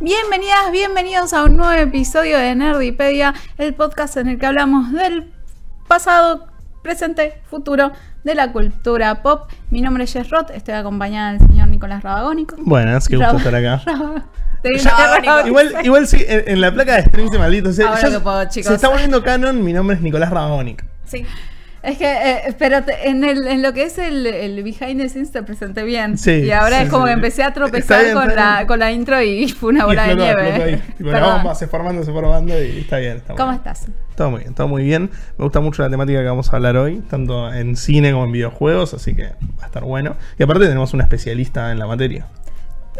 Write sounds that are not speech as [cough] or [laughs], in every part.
Bienvenidas, bienvenidos a un nuevo episodio de Nerdipedia, el podcast en el que hablamos del pasado, presente, futuro de la cultura pop. Mi nombre es Jess Roth, estoy acompañada del señor Nicolás Rabagónico. Buenas, qué gusto Rab- estar acá. Rab- Te- [laughs] Ya, igual, igual sí, en, en la placa de stream de maldito. Se, Ahora ya que puedo, chicos. se está volviendo canon, mi nombre es Nicolás Rabagónico. Sí. Es que, eh, pero te- en, el, en lo que es el, el behind the scenes te presenté bien. Sí, y ahora sí, es como sí. que empecé a tropezar bien, con, la, con la intro y [laughs] fue una Y bola de nieve. la [laughs] Perdón. bomba se formando, se formando y está bien. Está ¿Cómo bien. estás? Todo muy bien, todo muy bien. Me gusta mucho la temática que vamos a hablar hoy, tanto en cine como en videojuegos, así que va a estar bueno. Y aparte tenemos una especialista en la materia.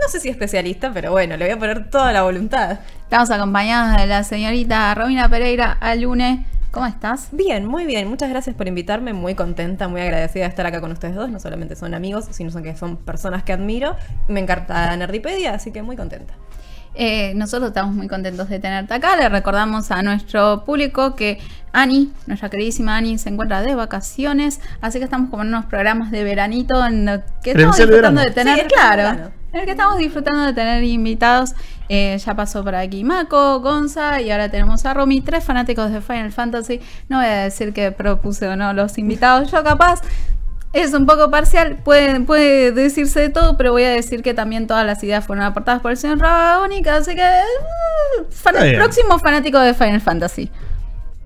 No sé si especialista, pero bueno, le voy a poner toda la voluntad. Estamos acompañadas de la señorita Romina Pereira Alune. ¿Cómo estás? Bien, muy bien. Muchas gracias por invitarme. Muy contenta, muy agradecida de estar acá con ustedes dos. No solamente son amigos, sino son que son personas que admiro. Me encanta Nerdipedia, así que muy contenta. Eh, nosotros estamos muy contentos de tenerte acá. Le recordamos a nuestro público que Ani, nuestra queridísima Ani, se encuentra de vacaciones. Así que estamos como en unos programas de veranito en los que estamos disfrutando de tener, Sí, claro, en el que estamos disfrutando de tener invitados. Eh, ya pasó por aquí Mako, Gonza y ahora tenemos a Romy, tres fanáticos de Final Fantasy. No voy a decir que propuse o no los invitados, yo capaz. Es un poco parcial, puede, puede decirse de todo, pero voy a decir que también todas las ideas fueron aportadas por el señor Rabónica, así que... uh, fan- próximo fanático de Final Fantasy.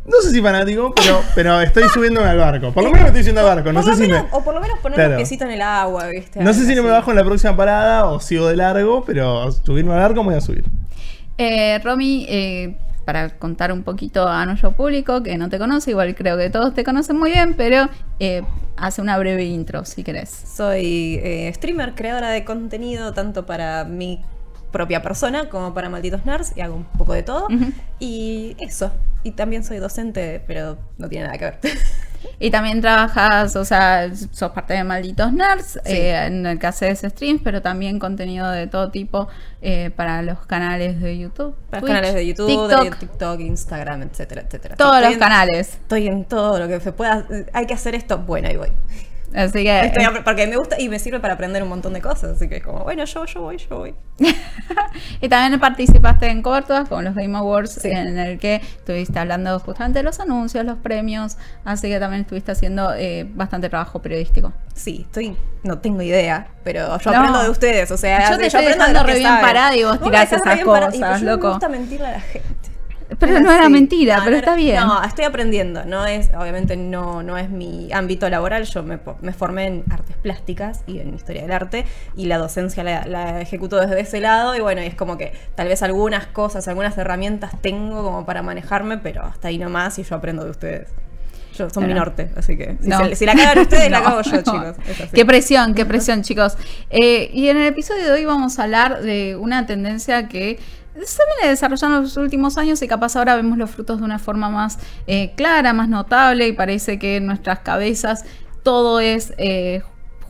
No sé si fanático, pero, pero estoy subiéndome al barco. Por lo menos me estoy subiendo al barco. No Por sé si me. O por lo menos poner Claro. un piecito en el agua, ¿viste? No sé si no me bajo en la próxima parada o sigo de largo, pero subirme al barco me voy a subir. Eh, Romy, eh, para contar un poquito a nuestro público que no te conoce, igual creo que todos te conocen muy bien, pero eh, hace una breve intro si querés. Soy eh, streamer, creadora de contenido, tanto para mi propia persona como para Malditos Nerds, y hago un poco de todo. Y eso. Y también soy docente, pero no tiene nada que ver. Y también trabajas, o sea, sos parte de Malditos Nerds, eh, en el que haces streams, pero también contenido de todo tipo eh, para los canales de YouTube. Para Twitch, canales de YouTube, TikTok, de TikTok, Instagram, etcétera, etcétera. todos Estoy los en- canales. Estoy en todo lo que se pueda. Hay que hacer esto. Bueno, ahí voy. Así que... Estoy porque me gusta y me sirve para aprender un montón de cosas. Así que es como, bueno, yo, yo voy, yo voy. [laughs] y también participaste en coberturas como los Game Awards, Sí. en el que estuviste hablando justamente de los anuncios, los premios, así que también estuviste haciendo eh, bastante trabajo periodístico. Sí, estoy. No tengo idea, pero yo No. aprendo de ustedes. O sea, Yo te de- estoy aprendo de dejando re bien parada y vos tirás esas. Y, cosas, yo loco. Me gusta mentirle a la gente. Pero no era mentira, No, pero está bien. No, estoy aprendiendo. No es, obviamente no, no es mi ámbito laboral. Yo me, formé en artes plásticas y en historia del arte. Y la docencia la, la ejecuto desde ese lado. Y bueno, y es como que tal vez algunas cosas, algunas herramientas tengo como para manejarme, pero hasta ahí nomás y yo aprendo de ustedes. Yo son mi norte, así que si, No. se- si la cagan ustedes, la [laughs] cago yo, no. chicos. Qué presión, qué presión, chicos. Eh, y en el episodio de hoy vamos a hablar de una tendencia que se viene desarrollando en los últimos años y capaz ahora vemos los frutos de una forma más eh, clara, más notable y parece que en nuestras cabezas todo es eh,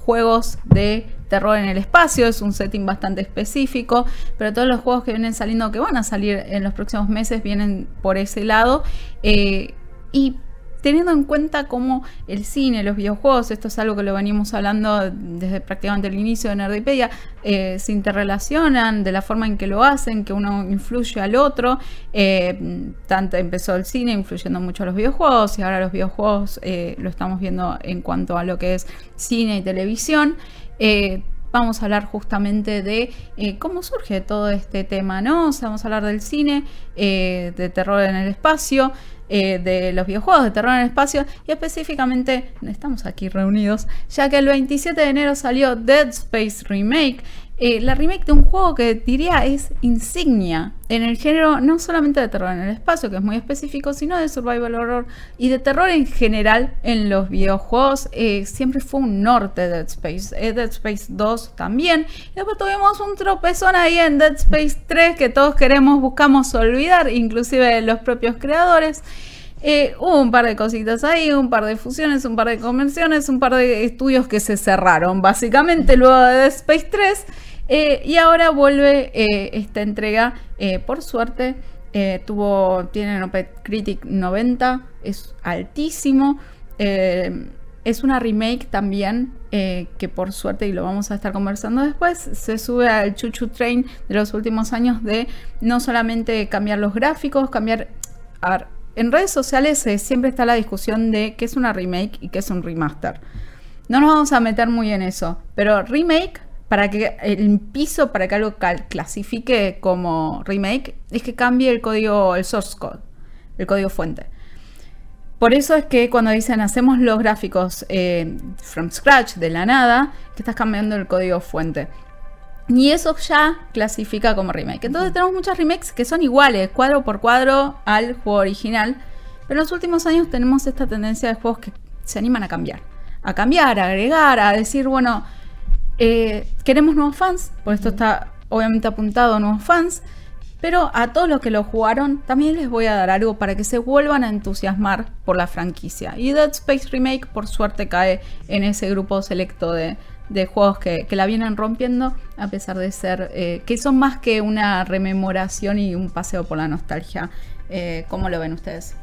juegos de terror en el espacio, es un setting bastante específico, pero todos los juegos que vienen saliendo, que van a salir en los próximos meses, vienen por ese lado. eh, y teniendo en cuenta cómo el cine, los videojuegos, esto es algo que lo venimos hablando desde prácticamente el inicio de Nerdipedia, eh, se interrelacionan de la forma en que lo hacen, que uno influye al otro. eh, tanto empezó el cine influyendo mucho a los videojuegos y ahora los videojuegos eh, lo estamos viendo en cuanto a lo que es cine y televisión. Vamos a hablar justamente de cómo surge todo este tema, ¿no? O sea, vamos a hablar del cine, de terror en el espacio, eh, de los videojuegos de terror en el espacio y específicamente estamos aquí reunidos ya que el 27 de enero salió Dead Space Remake eh, la remake de un juego que diría es insignia en el género no solamente de terror en el espacio, que es muy específico, sino de survival horror y de terror en general en los videojuegos. Eh, siempre fue un norte Dead Space. Eh, Dead Space 2 también. Y después tuvimos un tropezón ahí en Dead Space 3 que todos queremos, buscamos olvidar, inclusive los propios creadores. Eh, hubo un par de cositas ahí, un par de fusiones, un par de convenciones, un par de estudios que se cerraron, básicamente, luego de Space 3. Eh, y ahora vuelve eh, esta entrega, por suerte, tuvo, tiene un Critic 90, es altísimo. es una remake también, que por suerte, y lo vamos a estar conversando después, se sube al Chuchu Train de los últimos años de no solamente cambiar los gráficos, cambiar... A ver, en redes sociales eh, siempre está la discusión de qué es una remake y qué es un remaster. No nos vamos a meter muy en eso, pero remake, para que el piso para que algo clasifique como remake, es que cambie el código, el source code, el código fuente. Por eso es que cuando dicen hacemos los gráficos eh, from scratch, de la nada, que estás cambiando el código fuente. Y eso ya clasifica como remake. Entonces tenemos muchas remakes que son iguales, cuadro por cuadro, al juego original. Pero en los últimos años tenemos esta tendencia de juegos que se animan a cambiar. A cambiar, a agregar, a decir, bueno, eh, queremos nuevos fans. Por esto está obviamente apuntado a nuevos fans. Pero a todos los que lo jugaron, también les voy a dar algo para que se vuelvan a entusiasmar por la franquicia. Y Dead Space Remake, por suerte, cae en ese grupo selecto de, de juegos que, la vienen rompiendo, a pesar de ser eh, que son más que una rememoración y un paseo por la nostalgia. Eh, ¿Cómo lo ven ustedes?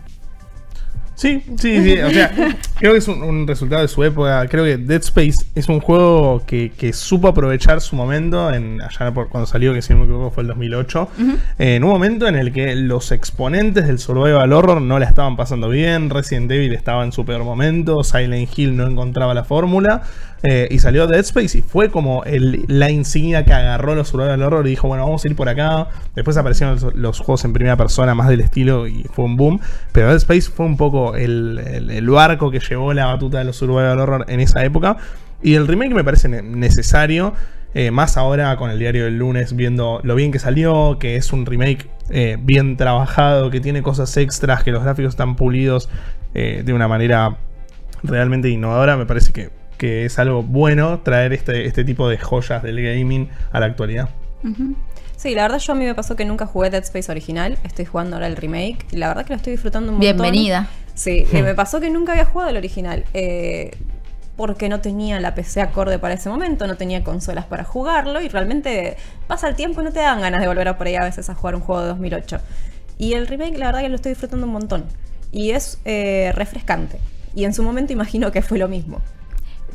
Sí, sí, sí. O sea, [laughs] creo que es un, resultado de su época. Creo que Dead Space es un juego que, supo aprovechar su momento, en, allá por cuando salió, que si no me equivoco fue el 2008, en un momento en el que los exponentes del survival horror no la estaban pasando bien, Resident Evil estaba en su peor momento, Silent Hill no encontraba la fórmula. Eh, y salió Dead Space y fue como la insignia que agarró los survival horror y dijo, bueno, vamos a ir por acá. Después aparecieron los, juegos en primera persona más del estilo y fue un boom. Pero Dead Space fue un poco el, barco que llevó la batuta de los survival horror en esa época. Y el remake me parece necesario. Eh, más ahora con el diario del lunes, viendo lo bien que salió, que es un remake eh, bien trabajado, que tiene cosas extras, que los gráficos están pulidos de una manera realmente innovadora, me parece que que es algo bueno traer este, este tipo de joyas del gaming a la actualidad. Sí, la verdad yo a mí me pasó que nunca jugué Dead Space original, estoy jugando ahora el remake y la verdad que lo estoy disfrutando un montón. Bienvenida. Sí, hmm. me pasó que nunca había jugado el original. Eh, porque no tenía la PC acorde para ese momento, no tenía consolas para jugarlo y realmente pasa el tiempo y no te dan ganas de volver a por ahí a veces a jugar un juego de 2008. Y el remake la verdad que lo estoy disfrutando un montón y es eh, refrescante. Y en su momento imagino que fue lo mismo.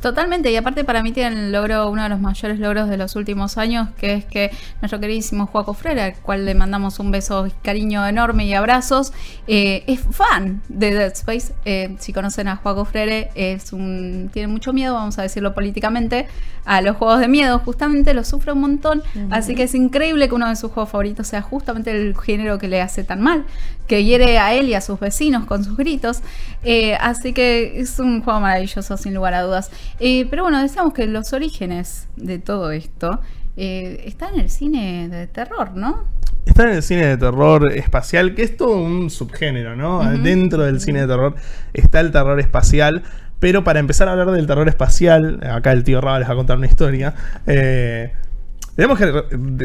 Totalmente, y aparte para mí tiene el logro, uno de los mayores logros de los últimos años, que es que nuestro queridísimo Juaco Frera, al cual le mandamos un beso, cariño enorme y abrazos, eh, es fan de Dead Space. Eh, si conocen a Juaco Frere, es un, tiene mucho miedo, vamos a decirlo políticamente, a los juegos de miedo, justamente lo sufre un montón, así que es increíble que uno de sus juegos favoritos sea justamente el género que le hace tan mal, que hiere a él y a sus vecinos con sus gritos. Eh, así que es un juego maravilloso, sin lugar a dudas. Eh, pero bueno, decíamos que los orígenes de todo esto eh, están en el cine de terror, ¿no? Está en el cine de terror espacial, que es todo un subgénero, ¿no? Dentro del cine de terror está el terror espacial. Pero para empezar a hablar del terror espacial, acá el tío Raba les va a contar una historia. Eh, tenemos que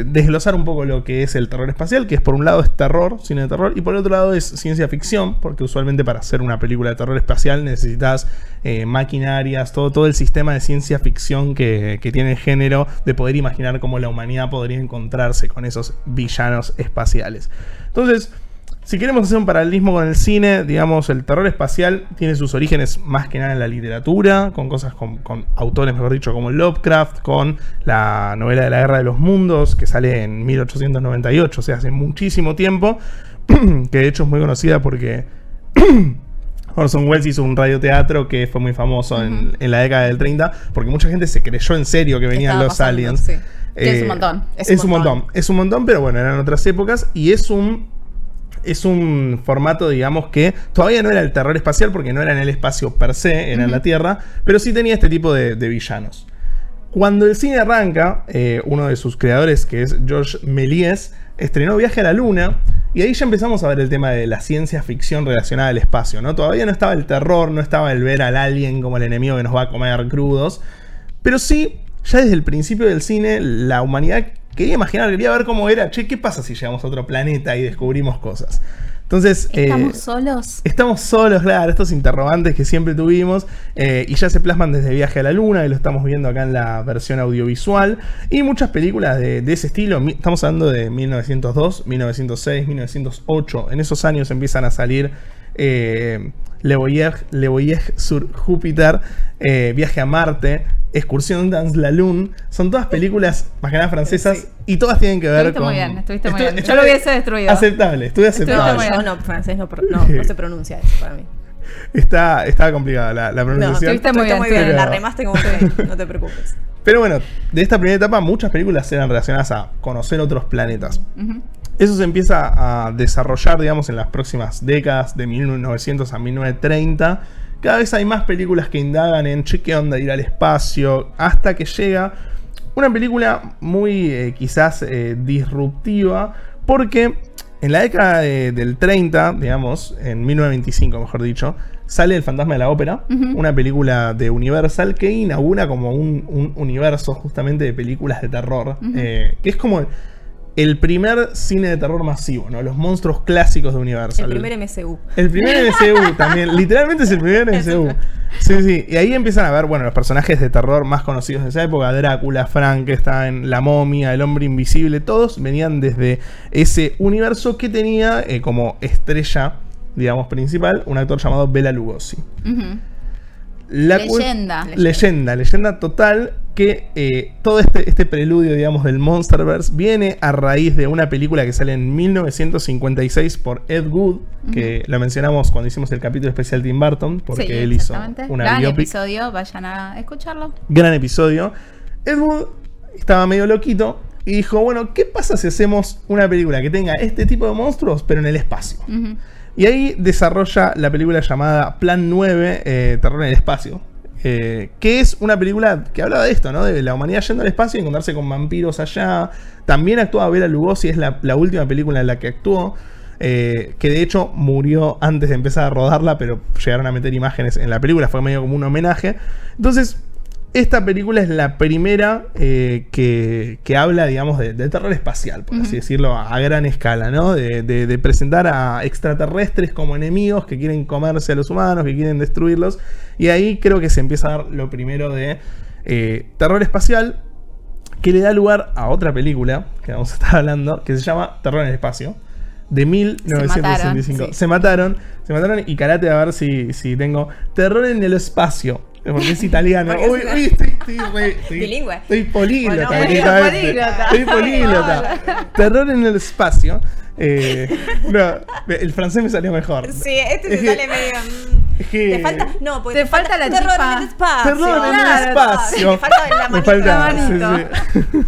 desglosar un poco lo que es el terror espacial, que es por un lado es terror, cine de terror, y por otro lado es ciencia ficción, porque usualmente para hacer una película de terror espacial necesitas eh, maquinarias, todo, todo el sistema de ciencia ficción que, que tiene el género, de poder imaginar cómo la humanidad podría encontrarse con esos villanos espaciales. Entonces, si queremos hacer un paralelismo con el cine, digamos, el terror espacial tiene sus orígenes más que nada en la literatura, con cosas con, autores, mejor dicho, como Lovecraft, con la novela de la Guerra de los Mundos, que sale en 1898, o sea, hace muchísimo tiempo, [clears throat] que de hecho es muy conocida porque [clears throat] Orson Welles hizo un radioteatro que fue muy famoso en, la década del 30, porque mucha gente se creyó en serio que venían los aliens. es un montón. Es, un montón. Es un montón, pero bueno, eran otras épocas y es un es un formato, digamos, que todavía no era el terror espacial porque no era en el espacio per se, era en la Tierra, pero sí tenía este tipo de, villanos. Cuando el cine arranca, eh, uno de sus creadores, que es George Méliès, estrenó Viaje a la Luna, y ahí ya empezamos a ver el tema de la ciencia ficción relacionada al espacio, ¿no? Todavía no estaba el terror, no estaba el ver al alien como el enemigo que nos va a comer crudos, pero sí, ya desde el principio del cine, la humanidad quería imaginar, quería ver cómo era, che, ¿qué pasa si llegamos a otro planeta y descubrimos cosas? Entonces, eh, ¿Estamos solos? Estamos solos, claro, estos interrogantes que siempre tuvimos eh, y ya se plasman desde Viaje a la Luna, que lo estamos viendo acá en la versión audiovisual, y muchas películas de, de ese estilo. Estamos hablando de 1902, 1906, 1908. En esos años empiezan a salir eh, Le, Voyage, Le Voyage sur Júpiter, eh, Viaje a Marte, Excursión dans la Lune. Son todas películas, más que nada francesas, y todas tienen que ver Estuviste con. muy bien, estuviste muy bien. Yo lo hubiese destruido. Aceptable, estuve Estuviste aceptable. muy bien. Yo no, francés no, no, no se pronuncia eso para mí. Está, está complicada la, la No, pronunciación. estuviste muy estuviste muy bien, bien. La remaste como que no te preocupes. Pero bueno, de esta primera etapa muchas películas eran relacionadas a conocer otros planetas. Ujú. Eso se empieza a desarrollar, digamos, en las próximas décadas, de 1900 a 1930. Cada vez hay más películas que indagan en che, qué onda ir al espacio, hasta que llega una película muy eh, quizás eh, disruptiva, porque en la década de- del 30, digamos, en 1925 mejor dicho, sale El fantasma de la ópera, una película de Universal que inaugura como un, un universo justamente de películas de terror, eh, que es como el primer cine de terror masivo, ¿no? Los monstruos clásicos de Universal. El primer MCU. El primer MCU también, literalmente es el primer [laughs] MCU. Sí, sí, y ahí empiezan a ver, bueno, los personajes de terror más conocidos de esa época, Drácula, Frankenstein, La Momia, El Hombre Invisible, todos venían desde ese universo que tenía eh, como estrella, digamos, principal, un actor llamado Bela Lugosi. Ujú. La Leyenda. Leyenda, leyenda total que eh, todo este, este preludio, digamos, del Monsterverse viene a raíz de una película que sale en 1956 por Ed Wood, que la mencionamos cuando hicimos el capítulo especial Tim Burton, porque Sí, él hizo una Gran biopic. episodio, vayan a escucharlo. Gran episodio. Ed Wood estaba medio loquito y dijo, bueno, ¿qué pasa si hacemos una película que tenga este tipo de monstruos, pero en el espacio? Y ahí desarrolla la película llamada Plan 9, eh, Terror en el Espacio. eh, que es una película que hablaba de esto, ¿no? De la humanidad yendo al espacio y encontrarse con vampiros allá. También actuaba Bela Lugosi, es la, la última película en la que actuó. eh, que de hecho murió antes de empezar a rodarla, pero llegaron a meter imágenes en la película, fue medio como un homenaje. Entonces, esta película es la primera eh, que, que habla, digamos, de, de terror espacial, por así decirlo, a, a gran escala, ¿no? De, de- de presentar a extraterrestres como enemigos que quieren comerse a los humanos, que quieren destruirlos. Y ahí creo que se empieza a dar lo primero de eh, terror espacial, que le da lugar a otra película que vamos a estar hablando, que se llama Terror en el Espacio. De 1965. sí. Se mataron, se mataron y karate a ver si, si tengo Terror en el espacio. Porque es italiano. Porque es Uy, italiano. uy, estoy, estoy [laughs] re- estoy- Bilingüe. Estoy políglota. Bueno, políglota. Estoy políglota. [laughs] Terror en el espacio. Eh, no, el francés me salió mejor. Sí, este Es se que- sale medio. mm, es que- Te falta. No, porque Te falta la terror chispa. en el espacio. Terror en el Claro, espacio. Te falta la Me manita. falta- manito. sí, sí. [laughs]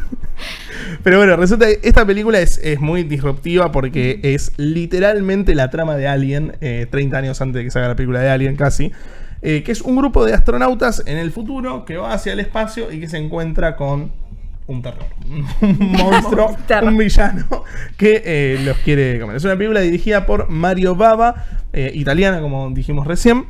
Pero bueno, resulta que esta película es, es muy disruptiva porque es literalmente la trama de Alien, eh, 30 años antes de que salga la película de Alien casi, eh, que es un grupo de astronautas en el futuro que va hacia el espacio y que se encuentra con un terror, un [laughs] monstruo, un villano que eh, los quiere comer. Es una película dirigida por Mario Bava, eh, italiana como dijimos recién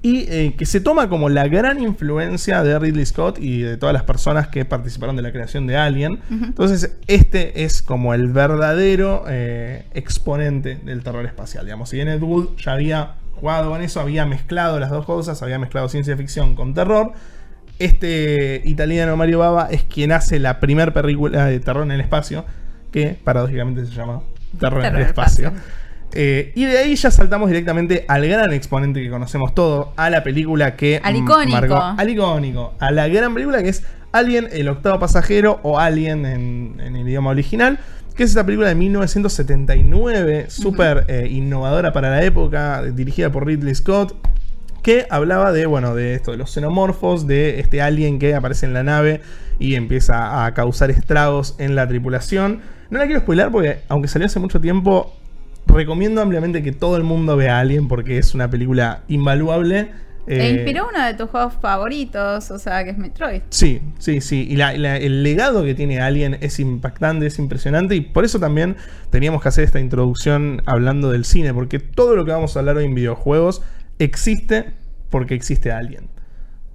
y eh, que se toma como la gran influencia de Ridley Scott y de todas las personas que participaron de la creación de Alien. Entonces, este es como el verdadero exponente del terror espacial. Digamos, si bien Ed Wood ya había jugado con eso, había mezclado las dos cosas, había mezclado ciencia ficción con terror. Este italiano Mario Bava es quien hace la primera película de terror en el espacio, que paradójicamente se llama Terror, en el espacio. espacio. Eh, y de ahí ya saltamos directamente al gran exponente que conocemos todos, a la película que Al mm, icónico. marcó- al icónico, a la gran película que es Alien, el octavo pasajero, o Alien en, en el idioma original, que es esta película de 1979, súper eh, innovadora para la época, dirigida por Ridley Scott, que hablaba de, bueno, de esto, de los xenomorfos, de este alien que aparece en la nave y empieza a causar estragos en la tripulación. No la quiero spoiler porque, aunque salió hace mucho tiempo, recomiendo ampliamente que todo el mundo vea Alien porque es una película invaluable. E Eh, inspiró uno de tus juegos favoritos, o sea, que es Metroid. Sí, sí, sí. Y la- la- el legado que tiene Alien es impactante, es impresionante. Y por eso también teníamos que hacer esta introducción hablando del cine. Porque todo lo que vamos a hablar hoy en videojuegos existe porque existe Alien.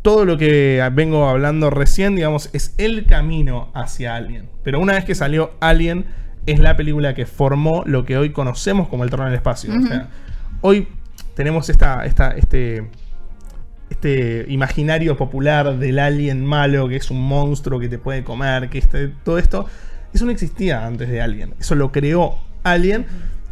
Todo lo que vengo hablando recién, digamos, es el camino hacia Alien. Pero una vez que salió Alien, es la película que formó lo que hoy conocemos como el terror en el espacio. O sea, hoy tenemos esta, esta, este, este imaginario popular del alien malo, que es un monstruo que te puede comer, que este, todo esto, eso no existía antes de Alien. Eso lo creó Alien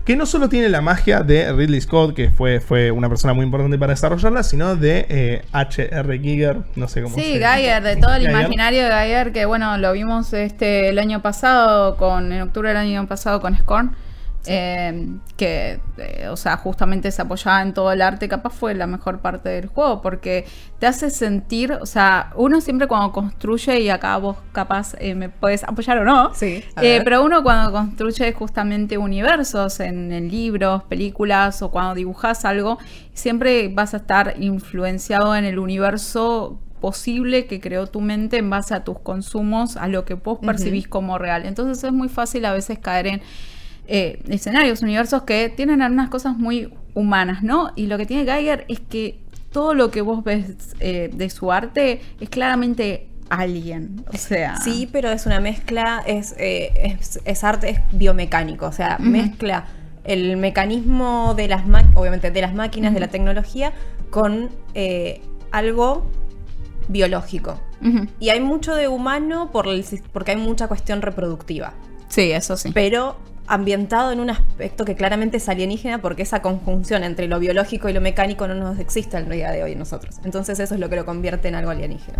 que no solo tiene la magia de Ridley Scott, que fue, fue una persona muy importante para desarrollarla, sino de H.R. Giger, no sé cómo sí, se Sí, Geiger, de todo el imaginario de Geiger, que bueno, lo vimos este el año pasado, con en octubre del año pasado con Scorn. Eh, que, eh, o sea, justamente se apoyaba en todo el arte, capaz fue la mejor parte del juego, porque te hace sentir, o sea, uno siempre cuando construye, y acá vos capaz eh, me puedes apoyar o no, sí, pero uno cuando construye justamente universos en, en, libros, películas o cuando dibujas algo, siempre vas a estar influenciado en el universo posible que creó tu mente en base a tus consumos, a lo que vos percibís como real. Entonces es muy fácil a veces caer en eh, escenarios, universos que tienen algunas cosas muy humanas, ¿no? Y lo que tiene Geiger es que todo lo que vos ves eh, de su arte es claramente alguien, o sea... Sí, pero es una mezcla, es, eh, es, arte, es biomecánico, o sea, mezcla el mecanismo de las obviamente de las máquinas, de la tecnología, con algo biológico. Y hay mucho de humano por porque hay mucha cuestión reproductiva. Sí, eso sí. Pero ambientado en un aspecto que claramente es alienígena porque esa conjunción entre lo biológico y lo mecánico no nos existe en el día de hoy nosotros. Entonces eso es lo que lo convierte en algo alienígena.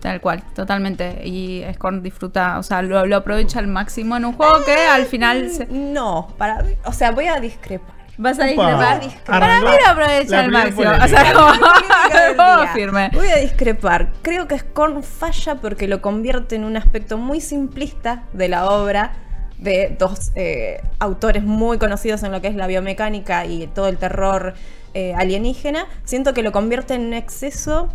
Tal cual, totalmente. Y Scorn disfruta, o sea, lo, aprovecha al máximo en un juego que al final... No, para, o sea, voy a discrepar. Vas a discrepar. Para mí lo aprovecha al máximo. O sea, como [laughs] firme. Voy a discrepar. Creo que Scorn falla porque lo convierte en un aspecto muy simplista de la obra de dos eh, autores muy conocidos en lo que es la biomecánica y todo el terror eh, alienígena, siento que lo convierte en un exceso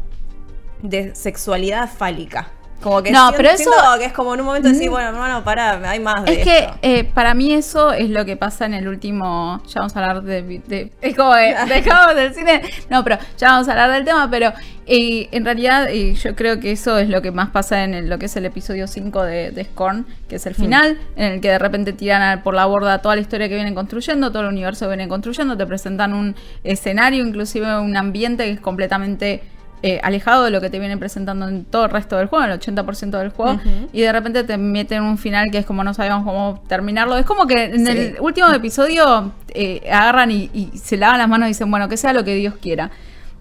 de sexualidad fálica. Como que no, pero eso que es como en un momento decir, bueno, hermano, para, hay más de Es que eh, para mí eso es lo que pasa en el último, ya vamos a hablar de, es como de, [laughs] dejamos del cine, no, pero ya vamos a hablar del tema, pero eh, en realidad eh, yo creo que eso es lo que más pasa en lo que es el episodio 5 de, de, Scorn, que es el mm. final, en el que de repente tiran por la borda toda la historia que vienen construyendo, todo el universo que vienen construyendo, te presentan un escenario, inclusive un ambiente que es completamente eh, alejado de lo que te vienen presentando en todo el resto del juego, el 80% del juego, y de repente te meten un final que es como no sabíamos cómo terminarlo. Es como que en el último episodio eh, agarran y, y, se lavan las manos y dicen, bueno, que sea lo que Dios quiera.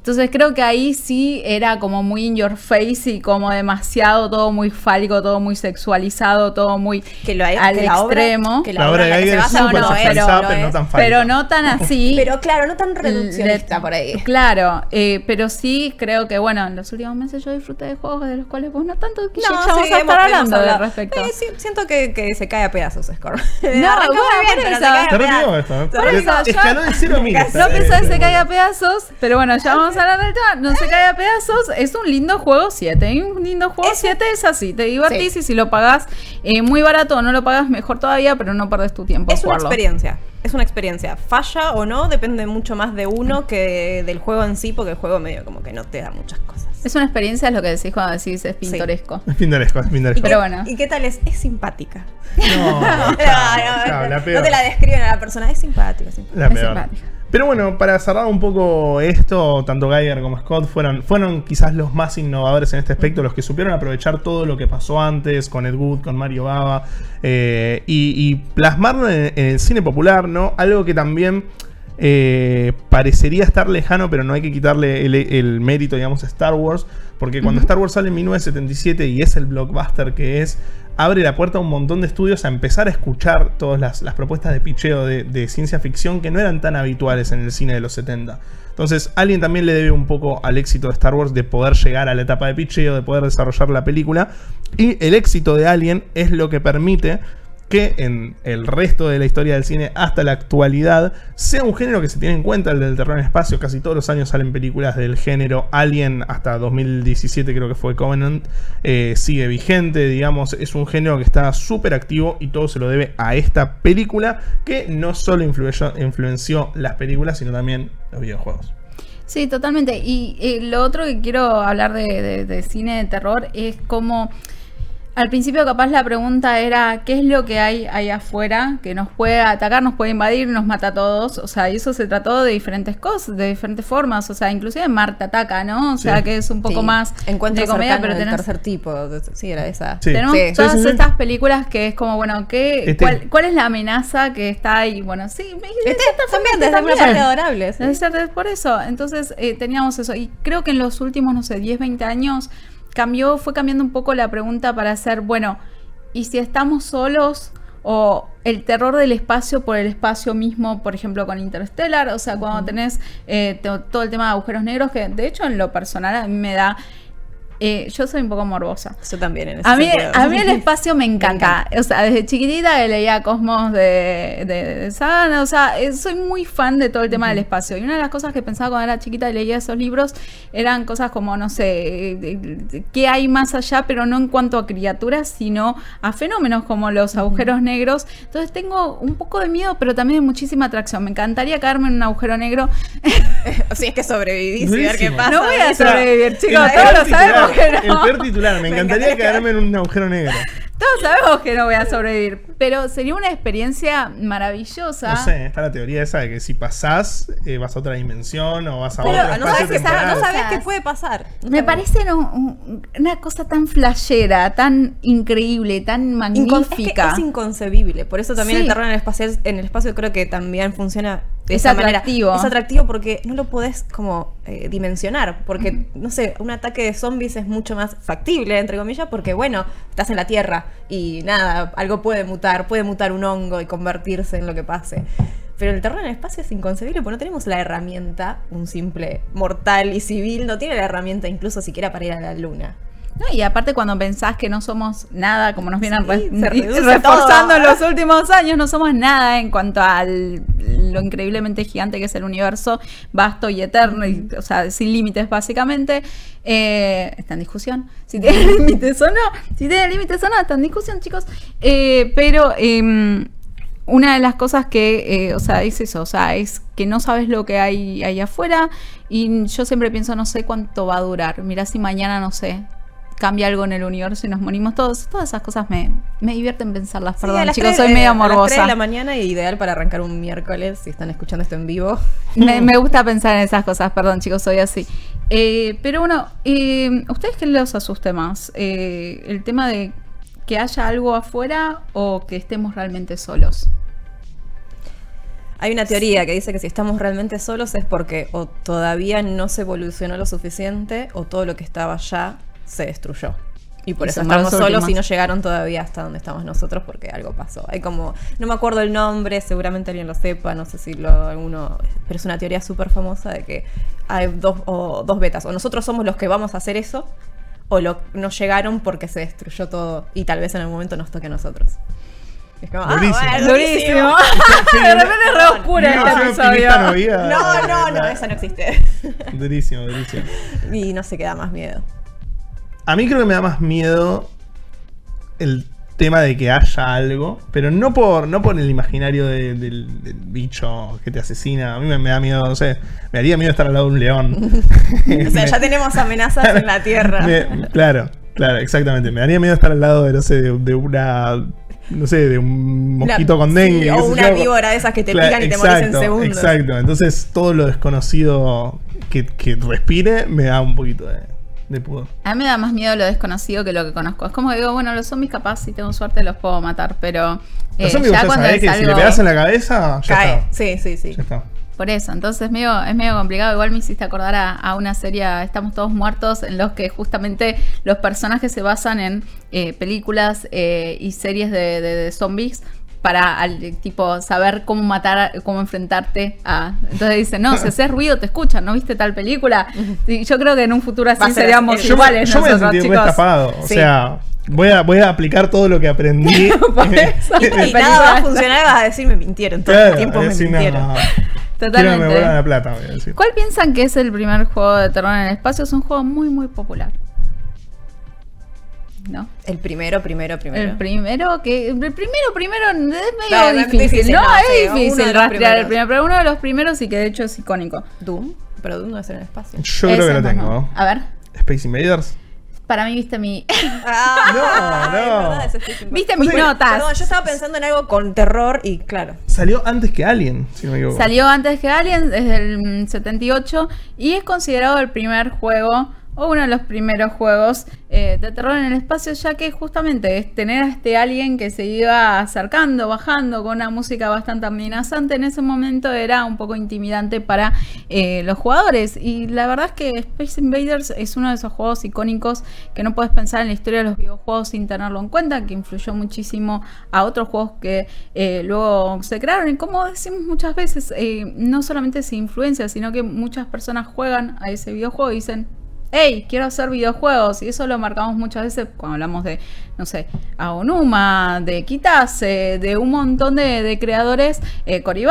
Entonces creo que ahí sí era como muy in your face y como demasiado todo muy fálico, todo muy sexualizado, todo muy que lo hay, al extremo. que la, obra de Geiger es súper sexualizada, pero, no tan. Pero no tan así. [laughs] pero claro, no tan reduccionista por ahí. Claro, eh, pero sí creo que bueno, en los últimos meses yo disfruté de juegos de los cuales vos no tanto que no, ya vamos a estar hablando al respecto. Eh, sí, siento que, que, se cae a pedazos Score. [laughs] No, bien, pero se cae a pedazos. Por eso, escaló de cero No [laughs] pensaba que se cae a pedazos, pero bueno, ya vamos a del tema no se cae a pedazos. Es un lindo juego 7. Un lindo juego 7 es así. Te divertís y si lo pagas eh, muy barato o no lo pagas, mejor todavía, pero no perdes tu tiempo. Es una experiencia. Es una experiencia. Falla o no, depende mucho más de uno que del juego en sí, porque el juego medio como que no te da muchas cosas. Es una experiencia, es lo que decís cuando decís es pintoresco. Es pintoresco, es pintoresco. Pero bueno. ¿Y qué tal es? Es simpática. No, [laughs] no, te la describen a la persona. Es simpática. simpática. es simpática. Pero bueno, para cerrar un poco esto, tanto Geiger como Scott fueron, fueron quizás los más innovadores en este aspecto, los que supieron aprovechar todo lo que pasó antes con Ed Wood, con Mario Baba, eh, y, plasmarlo en, el cine popular, ¿no? Algo que también eh, parecería estar lejano, pero no hay que quitarle el, mérito, digamos, a Star Wars, porque cuando Star Wars sale en 1977 y es el blockbuster que es, abre la puerta a un montón de estudios a empezar a escuchar todas las, propuestas de picheo de, ciencia ficción que no eran tan habituales en el cine de los 70. Entonces, alguien también le debe un poco al éxito de Star Wars de poder llegar a la etapa de picheo, de poder desarrollar la película. Y el éxito de Alien es lo que permite que en el resto de la historia del cine hasta la actualidad sea un género que se tiene en cuenta, el del terror en espacio. Casi todos los años salen películas del género Alien, hasta 2017 creo que fue Covenant. Eh, sigue vigente, digamos, es un género que está súper activo y todo se lo debe a esta película que no solo influyó, influenció las películas, sino también los videojuegos. Sí, totalmente. Y eh, lo otro que quiero hablar de, cine de terror es como al principio capaz la pregunta era qué es lo que hay ahí afuera que nos puede atacar, nos puede invadir, nos mata a todos. O sea, y eso se trató de diferentes cosas, de diferentes formas. O sea, inclusive Marta ataca, ¿no? O sea, Sí. que es un poco Sí. más Encuentro de comedia, pero del tenés, tercer tipo. Sí, era esa. Sí. tenemos Sí. todas Sí, sí, sí. estas películas que es como, bueno, ¿qué, Este- cuál, cuál es la amenaza que está ahí? Bueno, sí, me- Este también, desde una también. parte adorable. por eso. Entonces eh, teníamos eso. Y creo que en los últimos, no sé, 10, 20 años cambió, fue cambiando un poco la pregunta para hacer, bueno, ¿y si estamos solos? O el terror del espacio por el espacio mismo, por ejemplo, con Interstellar. O sea, cuando tenés eh, to- todo el tema de agujeros negros, que de hecho en lo personal a mí me da... eh, yo soy un poco morbosa. Yo también en ese A mí, sentido. a mí el [laughs] espacio me encanta. O sea, desde chiquitita que leía Cosmos de, de, de Sana. O sea, eh, soy muy fan de todo el tema del espacio. Y una de las cosas que pensaba cuando era chiquita y leía esos libros eran cosas como, no sé, qué hay más allá, pero no en cuanto a criaturas, sino a fenómenos como los agujeros negros. Entonces tengo un poco de miedo, pero también de muchísima atracción. Me encantaría caerme en un agujero negro. [laughs] Si es que sobrevivís y ver qué pasa. No voy a sobrevivir, chicos. Todos lo sabemos titular, que no. El peor titular. Me Me encantaría quedarme en un agujero negro. Todos sabemos que no voy a sobrevivir, pero sería una experiencia maravillosa. No sé, está la teoría esa de que si pasás, eh, vas a otra dimensión o vas a Pero otro no sabes, no sabes qué puede pasar. No Me parece no- una cosa tan flashera, tan increíble, tan Incon- magnífica. Es, que es inconcebible. Por eso también Sí. el terror en el espacio, en el espacio creo que también funciona de Es esa manera. atractivo. Es atractivo porque no lo podés como eh, dimensionar. Porque, no sé, un ataque de zombies es mucho más factible, entre comillas, porque bueno, estás en la Tierra y nada, algo puede mutar, puede mutar un hongo y convertirse en lo que pase. Pero el terror en el espacio es inconcebible porque no tenemos la herramienta, un simple mortal y civil no tiene la herramienta incluso siquiera para ir a la luna. No, y aparte cuando pensás que no somos nada, como nos vienen Sí, re- [laughs] reforzando en los últimos años, no somos nada en cuanto a lo increíblemente gigante que es el universo, vasto y eterno, y, o sea, sin límites básicamente. Eh, está en discusión. Si [laughs] tiene límites o no, si tiene límites o no, está en discusión, chicos. Eh, pero... em, una de las cosas que, eh, o sea, es eso, o sea, es que no sabes lo que hay ahí afuera y yo siempre pienso, no sé cuánto va a durar. Mirá si mañana, no sé, cambia algo en el universo y nos morimos todos. Todas esas cosas me, me divierten pensarlas. Sí, Perdón, a chicos, soy A las 3 morbosa. de la mañana y ideal para arrancar un miércoles si están escuchando esto en vivo. [laughs] Me, me gusta pensar en esas cosas, perdón, chicos, soy así. Eh, pero bueno, eh, ¿ustedes qué les asuste más? Eh, ¿El tema de que haya algo afuera o que estemos realmente solos? Hay una teoría que dice que si estamos realmente solos es porque o todavía no se evolucionó lo suficiente o todo lo que estaba allá se destruyó. Y por Y eso estamos los solos y no llegaron todavía hasta donde estamos nosotros porque algo pasó. Hay como, no me acuerdo el nombre, seguramente alguien lo sepa, no sé si lo alguno, pero es una teoría súper famosa de que hay dos, o dos betas. O nosotros somos los que vamos a hacer eso o lo, no llegaron porque se destruyó todo y tal vez en algún momento nos toque a nosotros. Es como, ah, Durísimo. bueno, Durísimo. [laughs] Sí, de repente es re oscura no, este episodio. no No, no, no, esa no existe. Durísimo, durísimo. y no se queda más miedo. A mí creo que me da más miedo el tema de que haya algo, pero no por, no por el imaginario de- del, del bicho que te asesina. A mí me, me da miedo, no sé, me haría miedo estar al lado de un león. [laughs] [laughs] O sea, ya tenemos amenazas en la Tierra. [laughs] Me- claro, claro, exactamente. Me daría miedo estar al lado de, no sé, de, de una. No sé, de un mosquito Una- con dengue. sí, o una víbora de esas que te Claro, pican y te morís en segundos. Exacto. Entonces, todo lo desconocido que, que respire me da un poquito de, de pudor. A mí me da más miedo lo desconocido que lo que conozco. Es como que digo, bueno, los zombies capaz si tengo suerte los puedo matar, pero eh, Los zombies, ya cuando sabés es que si le pegas en la cabeza, ya Cae. está. Sí, sí, sí. Ya está. Por eso, entonces es medio, es medio complicado. Igual me hiciste acordar a, a una serie, Estamos Todos Muertos, en los que justamente los personajes se basan en eh, películas eh, y series de, de- de zombies para al, tipo saber cómo matar, cómo enfrentarte a. Entonces dicen, no, si haces ruido te escuchan, ¿no viste tal película? Y yo creo que en un futuro así seríamos. Yo, me- iguales yo me nosotros, sentí chicos. estafado. O Sí. sea, voy a, voy a aplicar todo lo que aprendí. [laughs] Por [laughs] eso. Y nada va a funcionar y vas a decir me mintieron. Todo Claro, el tiempo me mintieron. me Totalmente. vuelvan la plata, voy a decir. ¿Cuál piensan que es el primer juego de terror en el espacio? Es un juego muy, muy popular. ¿No? El primero, primero, primero. El primero que. El primero, primero es medio No, difícil. difícil, no, no, es difícil rastrear el primero, pero uno de los primeros y que de hecho es icónico. Doom, pero Doom no es en el espacio. Yo creo Ese que lo tengo. A ver. Space Invaders. Para mí, viste mi. Ah, [laughs] No, [laughs] no. verdad. Viste O mis notas. Perdón, yo estaba pensando en algo con terror y claro. Salió antes que Alien, si no me equivoco. Salió antes que Alien, desde el mm, 78, y es considerado el primer juego, o uno de los primeros juegos eh, de terror en el espacio, ya que justamente es tener a este alien que se iba acercando, bajando, con una música bastante amenazante, en ese momento era un poco intimidante para eh, los jugadores. Y la verdad es que Space Invaders es uno de esos juegos icónicos que no puedes pensar en la historia de los videojuegos sin tenerlo en cuenta, que influyó muchísimo a otros juegos que eh, luego se crearon. Y como decimos muchas veces, no solamente se influencia, sino que muchas personas juegan a ese videojuego y dicen, hey, quiero hacer videojuegos. Y eso lo marcamos muchas veces cuando hablamos de, no sé, Aonuma, de Kitase, de un montón de, de creadores, eh, Cory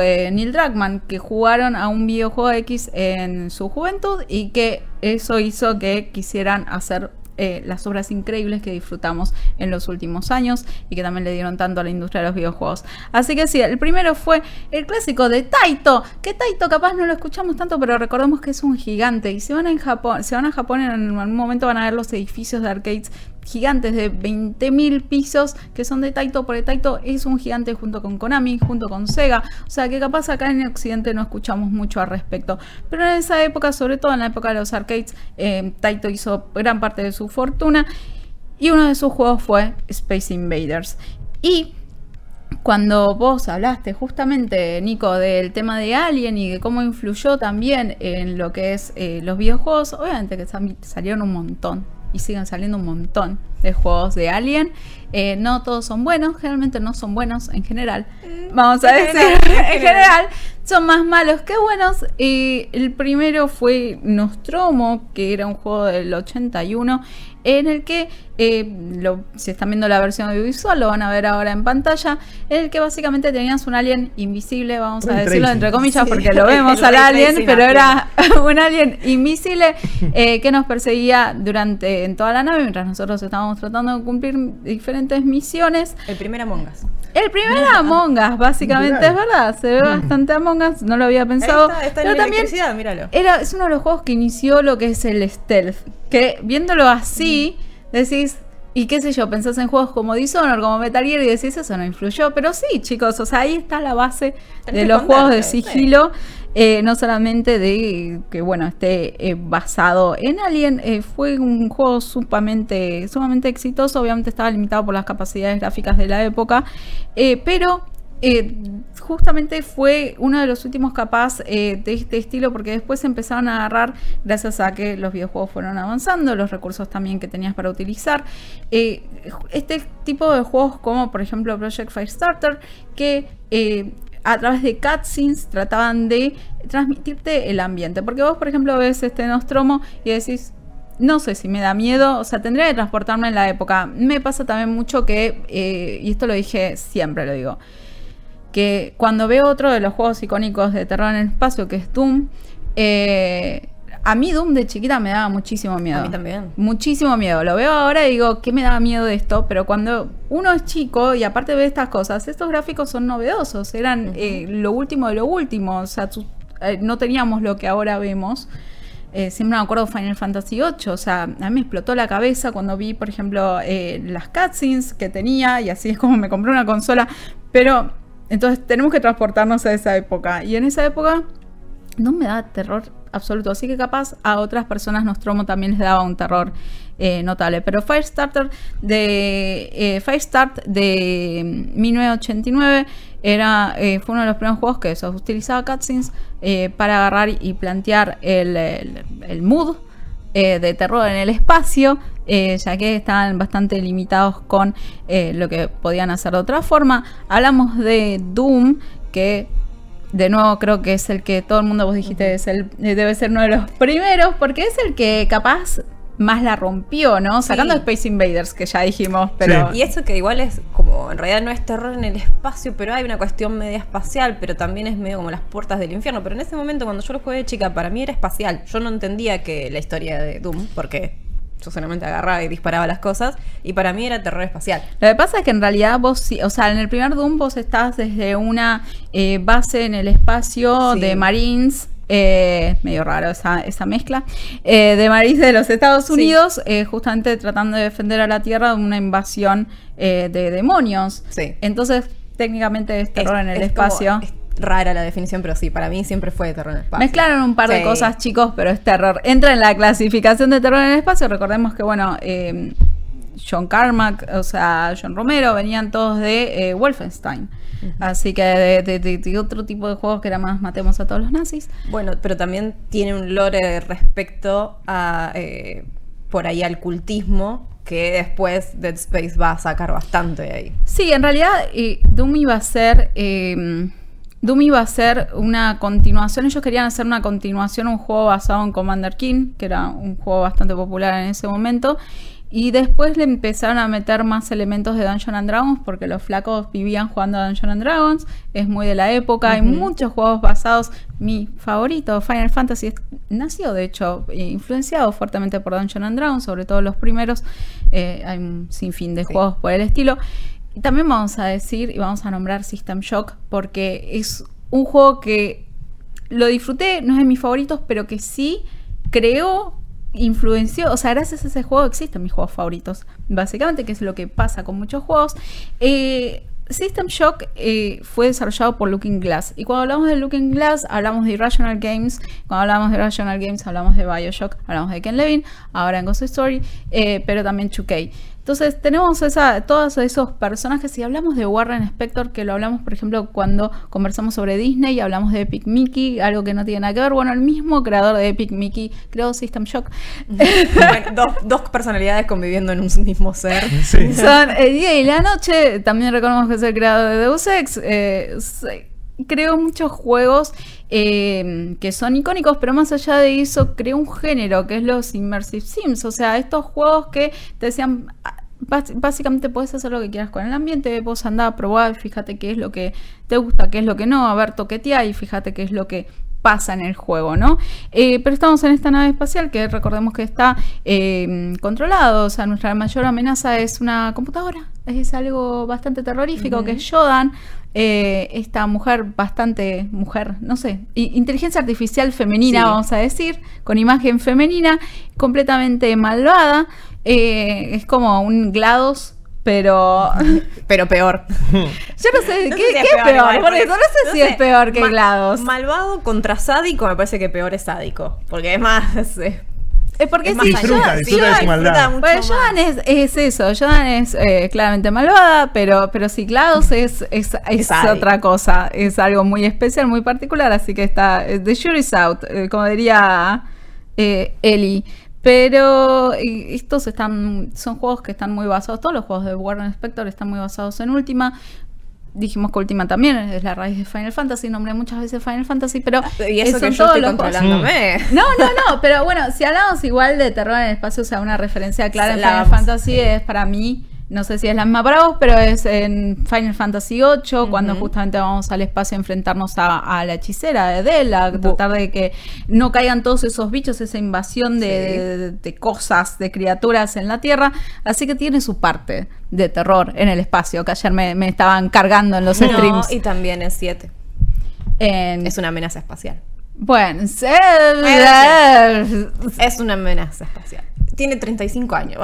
eh, Neil Druckmann, que jugaron a un videojuego X en su juventud y que eso hizo que quisieran hacer eh, las obras increíbles que disfrutamos en los últimos años y que también le dieron tanto a la industria de los videojuegos. Así que sí, el primero fue el clásico de Taito, que Taito capaz no lo escuchamos tanto, pero recordemos que es un gigante y si van en Japón, si van a Japón en algún momento van a ver los edificios de arcades gigantes de 20.000 pisos que son de Taito, porque Taito es un gigante junto con Konami, junto con Sega, o sea que capaz acá en Occidente no escuchamos mucho al respecto. Pero en esa época, sobre todo en la época de los arcades, eh, Taito hizo gran parte de su fortuna y uno de sus juegos fue Space Invaders. Y cuando vos hablaste justamente, Nico, del tema de Alien y de cómo influyó también en lo que es eh, los videojuegos, obviamente que sal- salieron un montón y siguen saliendo un montón de juegos de Alien. Eh, no todos son buenos, generalmente no son buenos en general. Vamos a en decir, general, en [laughs] en general son más malos que buenos. El primero fue Nostromo, que era un juego del 81, en el que, eh, lo- si están viendo la versión audiovisual, lo van a ver ahora en pantalla, en el que básicamente tenías un alien invisible, vamos a decirlo tracing. entre comillas, Sí, porque lo vemos [laughs] al alien, pero era [laughs] un alien invisible eh, que nos perseguía durante en toda la nave mientras nosotros estábamos tratando de cumplir diferentes misiones. El primer Among Us. El primer Among Us, básicamente, es verdad. Se ve bastante Among Us, no lo había pensado. está, está en pero la también míralo. era, es uno de los juegos que inició lo que es el stealth. Que viéndolo así, decís, y qué sé yo, pensás en juegos como Dishonored, como Metal Gear y decís, eso no influyó. Pero sí, chicos, o sea, ahí está la base Tenés de los juegos de sigilo. eh, no solamente de que bueno esté eh, basado en Alien, eh, fue un juego sumamente, sumamente exitoso, obviamente estaba limitado por las capacidades gráficas de la época, pero justamente fue uno de los últimos capaz eh, de este estilo porque después empezaron a agarrar gracias a que los videojuegos fueron avanzando, los recursos también que tenías para utilizar. Eh, este tipo de juegos como por ejemplo Project Firestarter que eh, a través de cutscenes trataban de transmitirte el ambiente. Porque vos, por ejemplo, ves este Nostromo y decís, no sé si me da miedo, o sea, tendría que transportarme en la época. Me pasa también mucho que, y esto lo dije siempre, lo digo, que cuando veo otro de los juegos icónicos de terror en el espacio, que es Doom, eh, a mí Doom de chiquita me daba muchísimo miedo. A mí también. Muchísimo miedo. Lo veo ahora y digo, ¿qué me daba miedo de esto? Pero cuando uno es chico y aparte ve estas cosas, estos gráficos son novedosos, eran eh, lo último de lo último. O sea, eh, no teníamos lo que ahora vemos. Eh, siempre me acuerdo de Final Fantasy VIII, o sea, a mí me explotó la cabeza cuando vi, por ejemplo, las cutscenes que tenía y así es como me compré una consola. Pero entonces tenemos que transportarnos a esa época. Y en esa época no me da terror absoluto. Así que capaz a otras personas Nostromo también les daba un terror eh, notable. Pero Firestarter de eh, Firestart de 1989 era, eh, fue uno de los primeros juegos que eso, utilizaba cutscenes para agarrar y plantear el, el- el mood eh, de terror en el espacio, eh, ya que estaban bastante limitados con eh, lo que podían hacer de otra forma. Hablamos de Doom, que de nuevo creo que es el que todo el mundo vos dijiste es el, debe ser uno de los primeros, porque es el que capaz más la rompió, ¿no? Sí. Sacando Space Invaders, que ya dijimos, pero... Y eso que igual es como, en realidad no es terror en el espacio, pero hay una cuestión media espacial, pero también es medio como las puertas del infierno. Pero en ese momento, cuando yo lo jugué de chica, para mí era espacial. Yo no entendía que la historia de Doom, porque yo solamente agarraba y disparaba las cosas, y para mí era terror espacial. Lo que pasa es que en realidad vos, sí- o sea, en el primer Doom vos estás desde una eh, base en el espacio Sí. de Marines eh, medio raro esa, esa mezcla, eh, de Marines de los Estados Unidos, eh, justamente tratando de defender a la Tierra de una invasión de demonios. Sí. Entonces, técnicamente es terror Es- en el es como- espacio. es rara la definición, pero sí, para mí siempre fue terror en el espacio. Mezclaron un par de cosas, chicos, pero es terror. Entra en la clasificación de terror en el espacio. Recordemos que, bueno, John Carmack, o sea, John Romero, venían todos de Así que de, de- de- de otro tipo de juegos que era más matemos a todos los nazis. Bueno, pero también tiene un lore respecto a eh, por ahí al cultismo que después Dead Space va a sacar bastante de ahí. Sí, en realidad eh, Doom iba a ser. eh, Doom iba a ser una continuación. Ellos querían hacer una continuación, un juego basado en Commander King, que era un juego bastante popular en ese momento. Y después le empezaron a meter más elementos de Dungeons and Dragons, porque los flacos vivían jugando a Dungeons and Dragons. Es muy de la época. Hay muchos juegos basados. Mi favorito, Final Fantasy, es- nació de hecho influenciado fuertemente por Dungeons and Dragons, sobre todo los primeros. Eh, hay un sinfín de Sí. juegos por el estilo. Y también vamos a decir y vamos a nombrar System Shock porque es un juego que lo disfruté, no es de mis favoritos, pero que sí creó, influenció, o sea, gracias a ese juego existen mis juegos favoritos, básicamente, que es lo que pasa con muchos juegos. Eh, System Shock eh, fue desarrollado por Looking Glass. Y cuando hablamos de Looking Glass, hablamos de Irrational Games. Cuando hablamos de Irrational Games, hablamos de Bioshock, hablamos de Ken Levin, ahora en Ghost Story, eh, pero también 2K. Entonces tenemos esa, todos esos personajes. Si hablamos de Warren Spector, que lo hablamos, por ejemplo, cuando conversamos sobre Disney y hablamos de Epic Mickey, algo que no tiene nada que ver. Bueno, el mismo creador de Epic Mickey creó System Shock. Bueno, dos, dos personalidades conviviendo en un mismo ser. [laughs] Sí. Son el día y la noche. También recordemos que es el creador de Deus Ex. eh, creó muchos juegos eh, que son icónicos, pero más allá de eso, creó un género que es los Immersive Sims. O sea, estos juegos que te decían. Bás- Básicamente puedes hacer lo que quieras con el ambiente, vos andá a probar, fíjate qué es lo que te gusta, qué es lo que no, a ver, toquetea y fíjate qué es lo que pasa en el juego, ¿no? Eh, pero estamos en esta nave espacial que recordemos que está eh, controlado, o sea, nuestra mayor amenaza es una computadora, es algo bastante terrorífico, que es Jodan, eh, esta mujer bastante, mujer, no sé, inteligencia artificial femenina, Sí. vamos a decir, con imagen femenina, completamente malvada, eh, es como un GLaDOS, pero... [laughs] Pero peor. [laughs] Yo no sé, No ¿qué, sé si qué es peor? igual, Por porque- no sé si es peor que Ma- GLaDOS. Malvado contra sádico, me parece que peor es sádico. Porque es más. [laughs] eh, Es porque es más sí, Disfruta, Jodan- disfruta de su maldad. mucho más. Jodan es, es eso, Jodan es eh, claramente malvada, pero, pero si GLaDOS es, es, es otra cosa, es algo muy especial, muy particular, así que está, eh, the jury's out, eh, como diría eh, Eli. Pero estos están, son juegos que están muy basados, todos los juegos de Warren Spector están muy basados en Ultima. Dijimos que Ultima también es la raíz de Final Fantasy, nombré muchas veces Final Fantasy, pero Y eso que yo todos estoy los controlándome. no, no, no, pero bueno, si hablamos igual de terror en el espacio, o sea, una referencia clara en Final Fantasy sí. es para mí, no sé si es la misma para vos, pero es en Final Fantasy VIII, cuando justamente vamos al espacio a enfrentarnos a, a la hechicera de Dell, a tratar de que no caigan todos esos bichos, esa invasión de, Sí. de- de cosas, de criaturas en la Tierra. Así que tiene su parte de terror en el espacio, que ayer me, me estaban cargando en los No, streams. y también es 7. En- Es una amenaza espacial. Bueno, [laughs] Es una amenaza espacial. Tiene 35 años.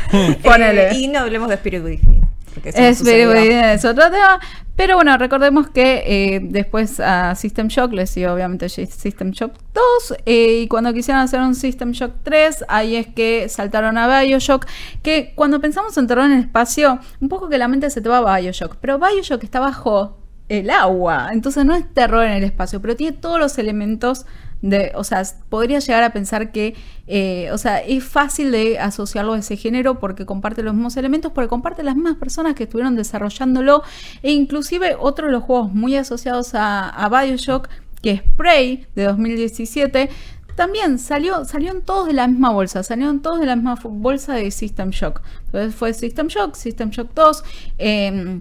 [laughs] Ponele. Eh, y no hablemos de Spirit Within. Es, es otro tema. Pero bueno, recordemos que eh, después a System Shock le siguió obviamente System Shock 2. eh, y cuando quisieron hacer un System Shock 3, ahí es que saltaron a Bioshock. Que cuando pensamos en terror en el espacio, un poco que la mente se te va a Bioshock. Pero Bioshock está bajo el agua. Entonces no es terror en el espacio, pero tiene todos los elementos o sea, podría llegar a pensar que, eh, o sea, es fácil de asociarlo a ese género porque comparte los mismos elementos, porque comparte las mismas personas que estuvieron desarrollándolo, e inclusive otro de los juegos muy asociados a, a Bioshock, que es Prey, de 2017, también salió, salieron todos de la misma bolsa, salieron todos de la misma bolsa de System Shock. Entonces fue System Shock, System Shock 2, em,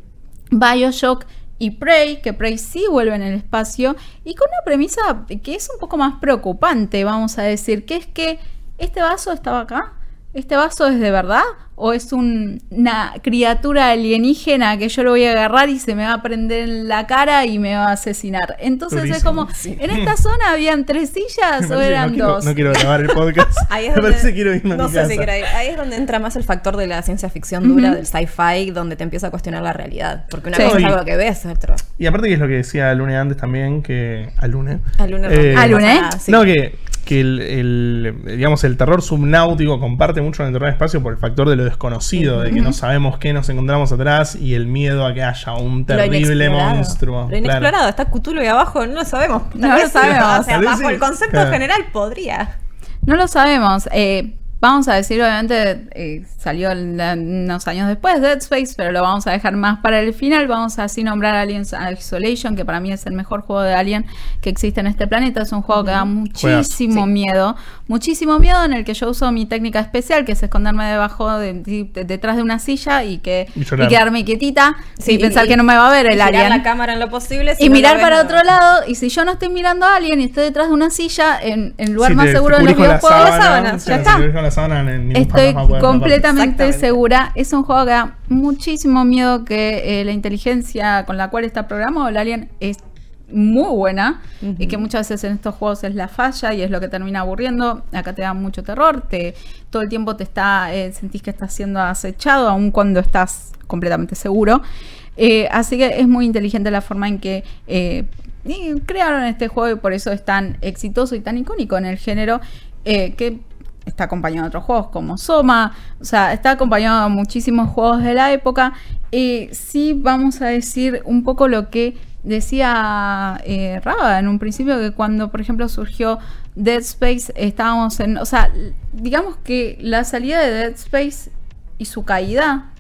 Bioshock y Prey, que Prey sí vuelve en el espacio, y con una premisa que es un poco más preocupante, vamos a decir, que es que este vaso estaba acá ¿este vaso es de verdad? ¿O es un- una criatura alienígena que yo lo voy a agarrar y se me va a prender en la cara y me va a asesinar? Entonces es como, ¿en esta zona habían tres sillas [laughs] o eran no, quiero, dos? no quiero grabar el podcast. [laughs] Ahí es Me parece quiero irme a no mi sé casa. si ir. Ahí es donde entra más el factor de la ciencia ficción dura, del sci-fi, donde te empieza a cuestionar la realidad. Porque una Sí. cosa es Y- algo que ves, otra. Y aparte que es lo que decía Lune antes también, que... A Lune. A Luna Eh, ¿A Luna? Ah, sí. No, que, que el, el, digamos, el terror subnáutico comparte mucho con el terror de espacio por el factor de lo desconocido, de que no sabemos qué nos encontramos atrás y el miedo a que haya un terrible monstruo. Lo Claro. inexplorado. Está Cthulhu ahí abajo, no lo sabemos. No lo sabemos. O sea, bajo el concepto Claro. general podría. No lo sabemos. Eh, vamos a decir, obviamente, eh, salió en la- unos años después Dead Space, pero lo vamos a dejar más para el final. Vamos a así nombrar Alien Isolation, que para mí es el mejor juego de Alien que existe en este planeta. Es un juego que da muchísimo Sí. miedo. Muchísimo miedo en el que yo uso mi técnica especial, que es esconderme debajo, de, de- detrás de una silla y que Y quedarme quietita Sí, y pensar y- que no me va a ver el alien. la cámara en lo posible. si Y no mirar para no- otro lado, y si yo no estoy mirando a alguien y estoy detrás de una silla, en el lugar Si más seguro de los con la videojuegos, sábana, sábana, si ya está. Estoy completamente segura. Es un juego que da muchísimo miedo que eh, la inteligencia con la cual está programado el alien es muy buena y que muchas veces en estos juegos es la falla y es lo que termina aburriendo. Acá te da mucho terror, te todo el tiempo te está eh, sentís que estás siendo acechado aun cuando estás completamente seguro. Eh, así que es muy inteligente la forma en que eh, crearon este juego y por eso es tan exitoso y tan icónico en el género eh, que está acompañado de otros juegos como Soma, o sea, está acompañado de muchísimos juegos de la época. Eh, sí vamos a decir un poco lo que decía eh, Raba en un principio, que cuando, por ejemplo, surgió Dead Space, estábamos en, o sea, digamos que la salida de Dead Space y su caída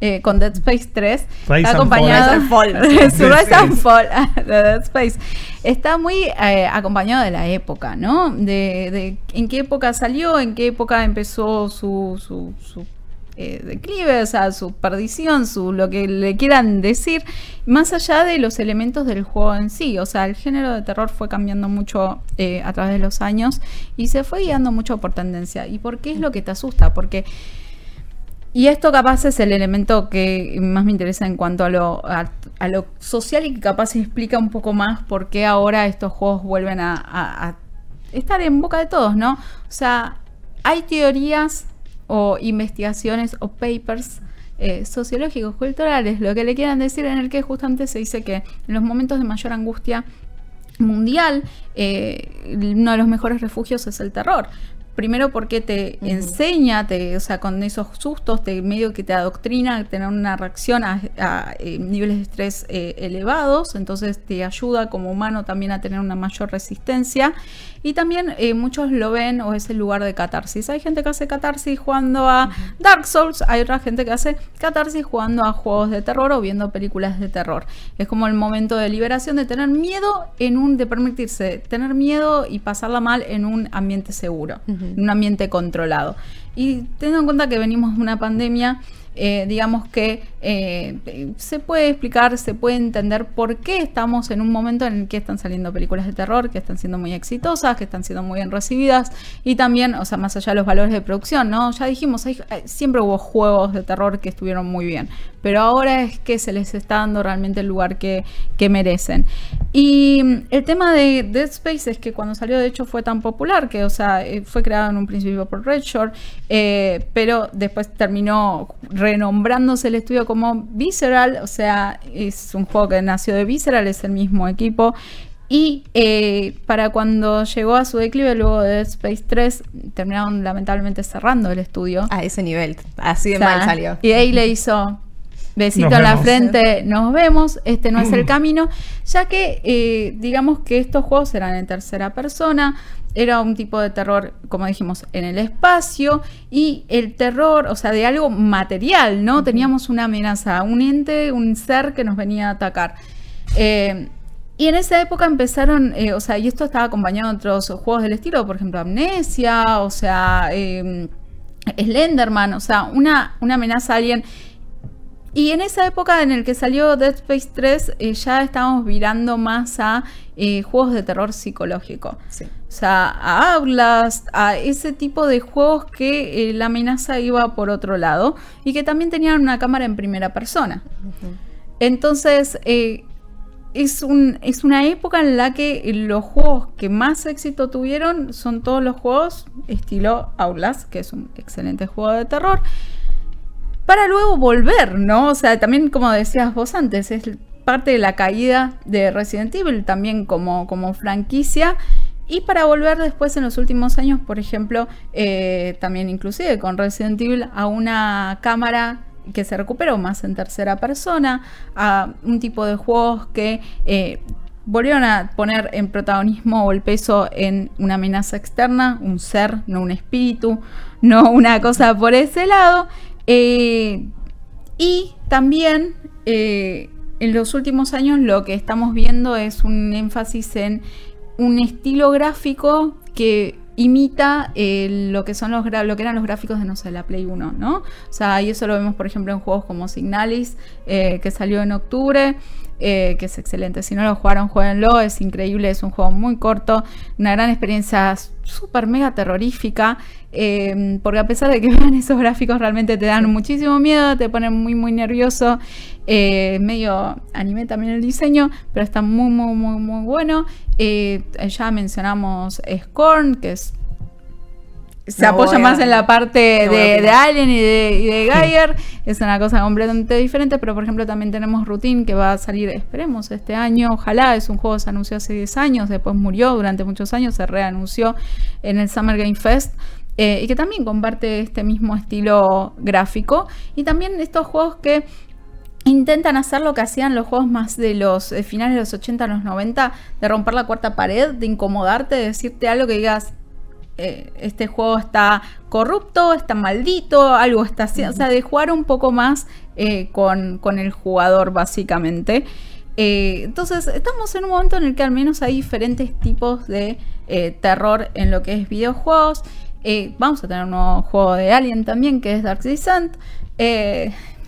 eh, con Dead Space 3 Rise está and acompañado [laughs] and Fall. Rise and Fall de Dead Space está muy eh, acompañado de la época, ¿no? De, de en qué época salió, en qué época empezó su, su, su, eh, declive, o sea, su perdición, su lo que le quieran decir, más allá de los elementos del juego en sí. O sea, el género de terror fue cambiando mucho eh, a través de los años y se fue guiando mucho por tendencia. ¿Y por qué es lo que te asusta? Porque y esto capaz es el elemento que más me interesa en cuanto a lo, a, lo social y que capaz explica un poco más por qué ahora estos juegos vuelven a estar en boca de todos, ¿no? O sea, hay teorías o investigaciones o papers eh, sociológicos, culturales, lo que le quieran decir, en el que justamente se dice que en los momentos de mayor angustia mundial, eh, uno de los mejores refugios es el terror. Primero porque te enseña, te, o sea, con esos sustos, te medio que te adoctrina a tener una reacción a, a, eh, niveles de estrés eh, elevados, entonces te ayuda como humano también a tener una mayor resistencia. Y también eh, muchos lo ven o es el lugar de catarsis. Hay gente que hace catarsis jugando a Dark Souls, hay otra gente que hace catarsis jugando a juegos de terror o viendo películas de terror. Es como el momento de liberación de tener miedo en un, de permitirse tener miedo y pasarla mal en un ambiente seguro, en un ambiente controlado. Y teniendo en cuenta que venimos de una pandemia, eh, digamos que eh, se puede explicar, se puede entender por qué estamos en un momento en el que están saliendo películas de terror que están siendo muy exitosas, que están siendo muy bien recibidas y también, o sea, más allá de los valores de producción, ¿no? Ya dijimos, hay- siempre hubo juegos de terror que estuvieron muy bien, pero ahora es que se les está dando realmente el lugar que, que merecen. Y mm, el tema de Dead Space es que cuando salió de hecho fue tan popular que, o sea, eh, fue creado en un principio por Red Shore, eh, pero después terminó renombrándose el estudio como Visceral, o sea, es un juego que nació de Visceral, es el mismo equipo. Y eh, para cuando llegó a su declive, luego de Dead Space 3, terminaron lamentablemente cerrando el estudio. A ese nivel. Así de O sea, mal salió. Y ahí le hizo besito en la frente, nos vemos, este no es el [clears throat] camino, ya que eh, digamos que estos juegos eran en tercera persona, era un tipo de terror, como dijimos, en el espacio y el terror, o sea, de algo material, ¿no? Teníamos una amenaza, un ente, un ser que nos venía a atacar. Eh, y en esa época empezaron, eh, o sea, y esto estaba acompañado de otros juegos del estilo, por ejemplo, Amnesia, o sea, Slenderman, o sea, una, una amenaza a alguien. Y en esa época en el que salió Dead Space 3, eh, ya estábamos virando más a eh, juegos de terror psicológico. Sí. o sea, a Outlast, a ese tipo de juegos que eh, la amenaza iba por otro lado y que también tenían una cámara en primera persona. Entonces, es, un, es una época en la que los juegos que más éxito tuvieron son todos los juegos estilo Outlast, que es un excelente juego de terror, para luego volver, ¿no? O sea, también como decías vos antes, es parte de la caída de Resident Evil también como, como franquicia. Y para volver después en los últimos años, por ejemplo, eh, también inclusive con Resident Evil a una cámara que se recuperó más en tercera persona, a un tipo de juegos que eh, volvieron a poner en protagonismo o el peso en una amenaza externa, un ser, no un espíritu, no una cosa por ese lado. Eh, y también eh, en los últimos años lo que estamos viendo es un énfasis en un estilo gráfico que imita eh, lo que son los lo que eran los gráficos de no sé la Play 1, ¿no? O sea, y eso lo vemos por ejemplo en juegos como Signalis, que salió en octubre. Eh, que es excelente. Si no lo jugaron, jueguenlo. Es increíble, es un juego muy corto, una gran experiencia súper mega terrorífica. porque a pesar de que [laughs] vean esos gráficos, realmente te dan muchísimo miedo, te ponen muy, muy nervioso. medio anime también el diseño, pero está muy, muy, muy, muy bueno. ya mencionamos Scorn, que es se apoya más en la parte de, de, Alien y de, y de Geyer. es una cosa completamente diferente, pero por ejemplo también tenemos Routine que va a salir, esperemos, este año. Ojalá, es un juego que se anunció hace 10 años, después murió durante muchos años, se reanunció en el Summer Game Fest. Eh, y que también comparte este mismo estilo gráfico. Y también estos juegos que intentan hacer lo que hacían los juegos más de los finales de los 80 a los 90, de romper la cuarta pared, de incomodarte, de decirte algo que digas, eh, este juego está corrupto, está maldito, algo está haciendo, o sea, de jugar un poco más eh, con, el jugador básicamente. Eh, entonces, estamos en un momento en el que al menos hay diferentes tipos de terror en lo que es videojuegos. vamos a tener un nuevo juego de Alien también, que es Dark Descent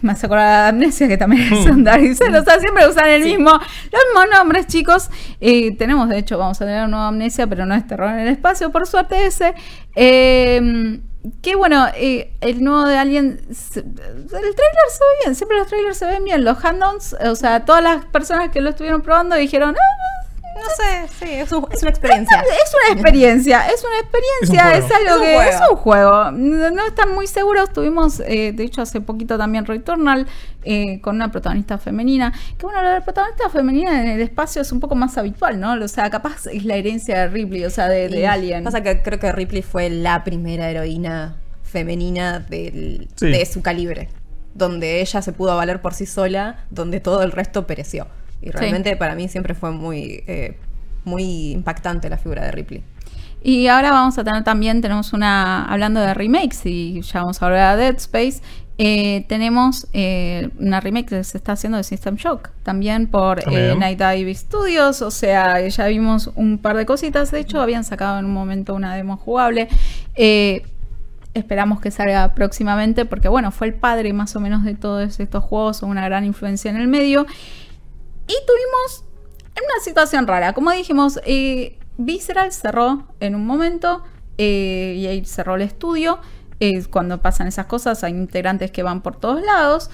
[laughs] me hace acordar de Amnesia, que también es un [laughs] Dark O sea, siempre usan el mismo, los mismos nombres, chicos. Y tenemos, de hecho, vamos a tener una nueva Amnesia, pero no es terror en el espacio, por suerte ese. Eh, que bueno, eh, el nuevo de Alien, el trailer se ve bien, siempre los trailers se ven bien, los hand-ons, o sea, todas las personas que lo estuvieron probando dijeron, ah, no sé, sí, es, una experiencia. Es una experiencia, es una experiencia, es, algo que es un juego. No, están muy seguros. Tuvimos, eh, de hecho, hace poquito también Returnal eh, con una protagonista femenina. Que bueno, la protagonista femenina en el espacio es un poco más habitual, ¿no? O sea, capaz es la herencia de Ripley, o sea, de, de Alien. Pasa que creo que Ripley fue la primera heroína femenina de su calibre. Donde ella se pudo valer por sí sola, donde todo el resto pereció. Y realmente para mí siempre fue muy, eh, muy impactante la figura de Ripley. Y ahora vamos a tener también, tenemos una, hablando de remakes, y ya vamos a hablar de Dead Space, eh, tenemos eh, una remake que se está haciendo de System Shock, también por Night Dive Studios, o sea, ya vimos un par de cositas, de hecho habían sacado en un momento una demo jugable. esperamos que salga próximamente, porque bueno, fue el padre más o menos de todos estos juegos, una gran influencia en el medio. Y tuvimos una situación rara. Como dijimos, eh, Visceral cerró en un momento eh, y ahí cerró el estudio. Eh, cuando pasan esas cosas hay integrantes que van por todos lados.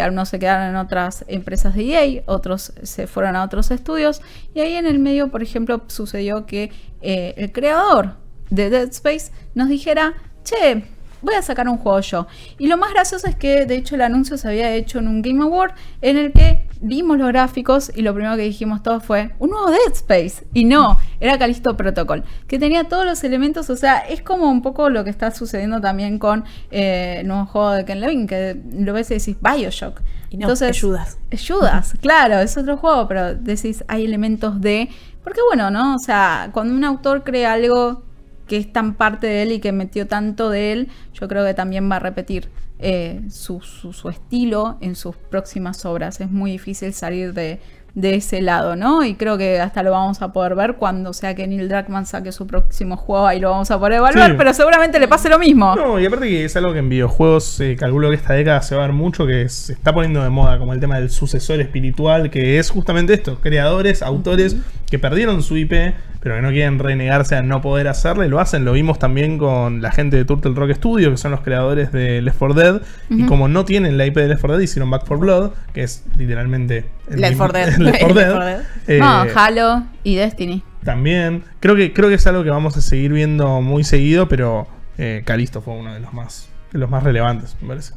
algunos se quedaron en otras empresas de EA, otros se fueron a otros estudios. Y ahí en el medio, por ejemplo, sucedió que el creador de Dead Space nos dijera, che, voy a sacar un juego yo. Y lo más gracioso es que de hecho el anuncio se había hecho en un Game Award en el que vimos los gráficos y lo primero que dijimos todos fue un nuevo Dead Space. Y no, era Calisto Protocol, que tenía todos los elementos, o sea, es como un poco lo que está sucediendo también con eh, el nuevo juego de Ken Levin, que lo ves y decís Bioshock. Y no, Entonces, ayudas. Ayudas, claro, es otro juego, pero decís, hay elementos de... Porque bueno, ¿no? O sea, cuando un autor crea algo que es tan parte de él y que metió tanto de él, yo creo que también va a repetir eh, su, su, estilo en sus próximas obras. Es muy difícil salir de, de ese lado, ¿no? Y creo que hasta lo vamos a poder ver cuando sea que Neil Druckmann saque su próximo juego, ahí lo vamos a poder evaluar, pero seguramente le pase lo mismo. No, y aparte que es algo que en videojuegos se calculo que esta década se va a ver mucho, que se está poniendo de moda, como el tema del sucesor espiritual, que es justamente esto, creadores, autores que perdieron su IP, pero que no quieren renegarse a no poder hacerlo, y lo hacen. Lo vimos también con la gente de Turtle Rock Studio, que son los creadores de Left 4 Dead, y como no tienen la IP de Left 4 Dead, hicieron Back 4 Blood, que es literalmente el Left mismo- 4 Dead. [laughs] Left 4 [laughs] Left Dead. 4 Dead. Eh, no, Halo y Destiny. también. Creo que, creo que es algo que vamos a seguir viendo muy seguido, pero eh, Calisto fue uno de los más, de los más relevantes, me parece.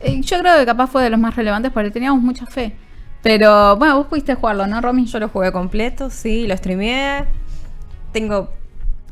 Eh, yo creo que capaz fue de los más relevantes porque teníamos mucha fe. Pero bueno, vos pudiste jugarlo, ¿no, Romy? Yo lo jugué completo, sí, lo streameé. Tengo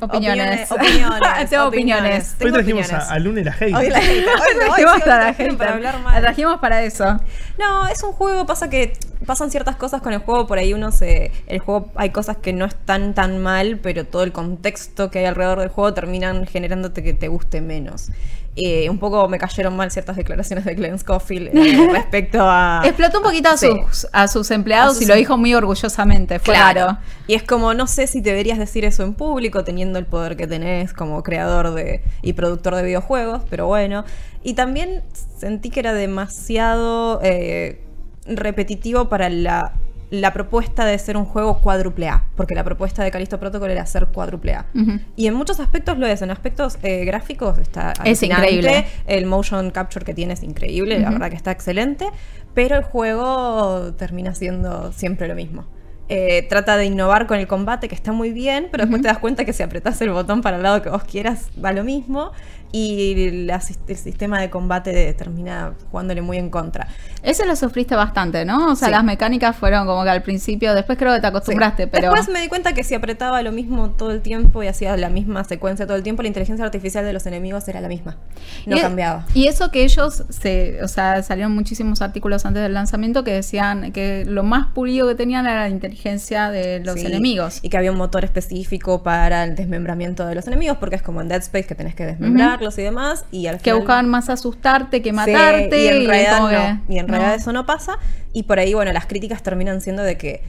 Opiniones. Opiniones. [laughs] Tengo opiniones. Hoy trajimos opiniones. a, a Luna y la Hate. Hoy la. [laughs] Hoy hoy trajimos sí, a hoy la hater. para hablar La mal. trajimos para eso. No, es un juego, pasa que pasan ciertas cosas con el juego, por ahí uno se... El juego hay cosas que no están tan mal, pero todo el contexto que hay alrededor del juego terminan generándote que te guste menos. Eh, un poco me cayeron mal ciertas declaraciones de Glenn Scofield eh, [laughs] respecto a... Explotó un poquito a, Sí. sus, a sus empleados A sus y lo dijo muy orgullosamente. Fue raro. Y es como, no sé si deberías decir eso en público, teniendo el poder que tenés como creador de, y productor de videojuegos, pero bueno. Y también sentí que era demasiado eh, repetitivo para la, la propuesta de ser un juego cuádruple A, porque la propuesta de Callisto Protocol era ser cuádruple A. Y en muchos aspectos lo es. En aspectos eh, gráficos está Es increíble. El motion capture que tiene es increíble, la verdad que está excelente. Pero el juego termina siendo siempre lo mismo. Eh, trata de innovar con el combate, que está muy bien, pero después te das cuenta que si apretás el botón para el lado que vos quieras, va lo mismo. Y la el sistema de combate termina jugándole muy en contra. Ese lo sufriste bastante, ¿no? O sea, Sí. las mecánicas fueron como que al principio, después creo que te acostumbraste, Sí. pero... Después me di cuenta que si apretaba lo mismo todo el tiempo y hacía la misma secuencia todo el tiempo, la inteligencia artificial de los enemigos era la misma. No Y- cambiaba. Y eso que ellos, se, o sea, salieron muchísimos artículos antes del lanzamiento que decían que lo más pulido que tenían era la inteligencia de los Sí, enemigos. Y que había un motor específico para el desmembramiento de los enemigos, porque es como en Dead Space que tenés que y demás. Y al Que final- buscaban más asustarte que Sí, matarte. y en realidad, como no. que- Y en realidad no. eso no pasa. Y por ahí, bueno, las críticas terminan siendo de que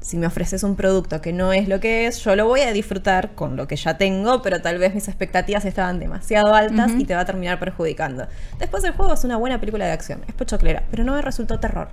si me ofreces un producto que no es lo que es, yo lo voy a disfrutar con lo que ya tengo, pero tal vez mis expectativas estaban demasiado altas y te va a terminar perjudicando. Después el juego es una buena película de acción, es pochoclera, pero no me resultó terror.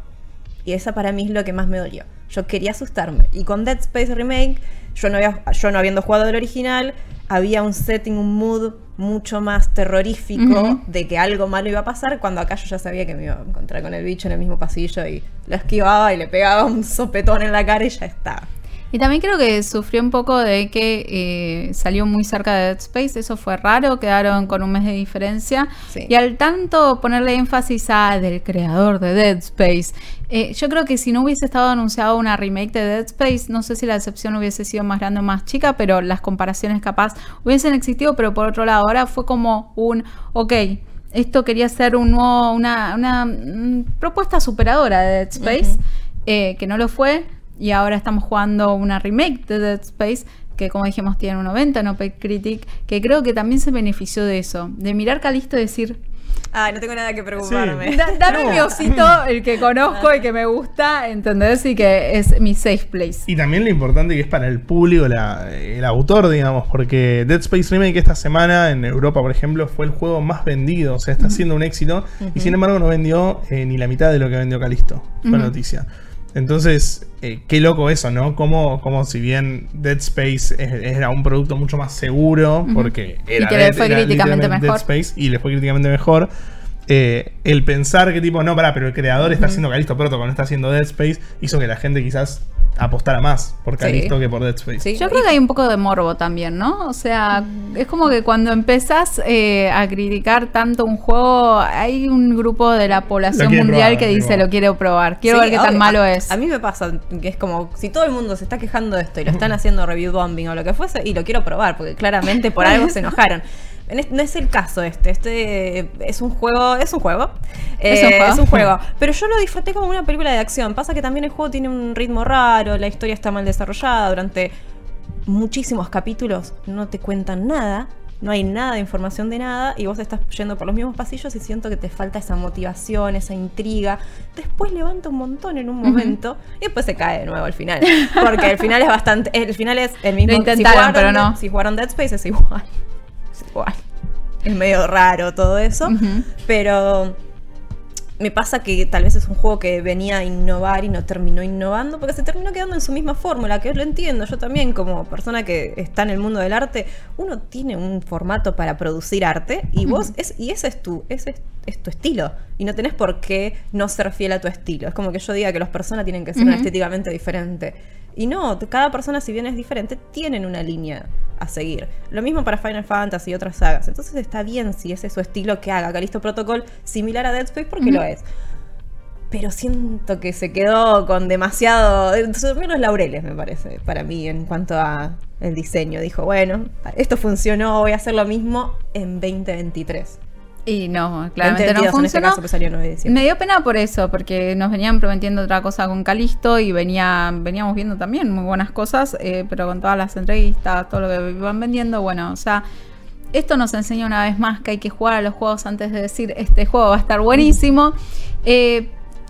Y esa para mí es lo que más me dolió. Yo quería asustarme. Y con Dead Space Remake, yo no, había, yo no habiendo jugado el original, había un setting, un mood mucho más terrorífico de que algo malo iba a pasar, cuando acá yo ya sabía que me iba a encontrar con el bicho en el mismo pasillo y lo esquivaba y le pegaba un sopetón en la cara y ya está. Y también creo que sufrió un poco de que eh, salió muy cerca de Dead Space, eso fue raro, quedaron con un mes de diferencia. Sí. Y al tanto ponerle énfasis a del creador de Dead Space, eh, yo creo que si no hubiese estado anunciado una remake de Dead Space, no sé si la decepción hubiese sido más grande o más chica, pero las comparaciones capaz hubiesen existido, pero por otro lado, ahora fue como un, ok, esto quería ser un nuevo, una, una mm, propuesta superadora de Dead Space, eh, que no lo fue, y ahora estamos jugando una remake de Dead Space, que como dijimos tiene un 90 en Open Critic, que creo que también se benefició de eso, de mirar Calisto y decir, Ay, no tengo nada que preocuparme. da- dame No. mi osito, el que conozco y que me gusta, ¿entendés? Y que es mi safe place. Y también lo importante que es para el público, la- el autor, digamos, porque Dead Space Remake esta semana en Europa, por ejemplo, fue el juego más vendido, o sea, está siendo un éxito, y sin embargo no vendió eh, ni la mitad de lo que vendió Calisto, fue noticia. Entonces, eh, qué loco eso, ¿no? Como, como si bien Dead Space era un producto mucho más seguro, porque Y era, que le fue era críticamente mejor. Dead Space y le fue críticamente mejor. eh, el pensar que tipo, no, pará, pero el creador está haciendo Calisto Protocol, no está haciendo Dead Space, hizo que la gente quizás apostara más por Sí. Calisto que por Dead Space. Sí. Yo creo que hay un poco de morbo también, ¿no? O sea, es como que cuando empezás eh, a criticar tanto un juego, hay un grupo de la población mundial probar, que dice lo quiero probar, quiero Sí, ver qué tan obvio. malo A- es. A mí me pasa que es como si todo el mundo se está quejando de esto y lo están [laughs] haciendo review bombing o lo que fuese y lo quiero probar porque claramente por algo se [laughs] enojaron. No es el caso este, este es un juego, es un juego, Es un Eh, juego. es un juego, pero yo lo disfruté como una película de acción. Pasa que también el juego tiene un ritmo raro, la historia está mal desarrollada durante muchísimos capítulos, no te cuentan nada. No hay nada de información de nada y vos estás yendo por los mismos pasillos y siento que te falta esa motivación, esa intriga. Después levanta un montón en un momento y después se cae de nuevo al final. Porque el final es bastante. El final es el mismo. Lo intentaron, jugaron pero no. Si jugaron Dead Space es igual. Es. Es medio raro todo eso. Pero me pasa que tal vez es un juego que venía a innovar y no terminó innovando porque se terminó quedando en su misma fórmula, que lo entiendo. Yo también, como persona que está en el mundo del arte, uno tiene un formato para producir arte y vos, es, y ese es tu, ese es, tu estilo. Y no tenés por qué no ser fiel a tu estilo. Es como que yo diga que las personas tienen que ser estéticamente diferente. Y no, cada persona, si bien es diferente, tienen una línea a seguir. Lo mismo para Final Fantasy y otras sagas. Entonces está bien si ese es su estilo que haga Calisto Protocol similar a Dead Space porque lo es. Pero siento que se quedó con demasiado. Se los laureles, me parece, para mí, en cuanto a el diseño. Dijo, bueno, esto funcionó, voy a hacer lo mismo en 2023. Y no, claramente no funcionó. Me dio pena por eso, porque nos venían prometiendo otra cosa con Calisto y venía, veníamos viendo también muy buenas cosas, eh, pero con todas las entrevistas, todo lo que iban vendiendo, bueno, o sea, esto nos enseña una vez más que hay que jugar a los juegos antes de decir este juego va a estar buenísimo. Eh,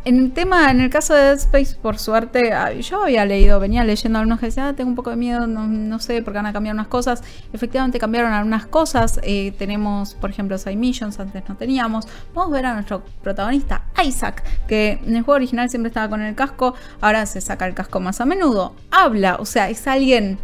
en el tema, en el caso de Dead Space, por suerte, ah, yo había leído, venía leyendo algunos que decían, ah, tengo un poco de miedo, no, sé, porque van a cambiar unas cosas. Efectivamente cambiaron algunas cosas. Eh, tenemos, por ejemplo, Side Missions, antes no teníamos. Vamos a ver a nuestro protagonista, Isaac, que en el juego original siempre estaba con el casco, ahora se saca el casco más a menudo. Habla, o sea, es alguien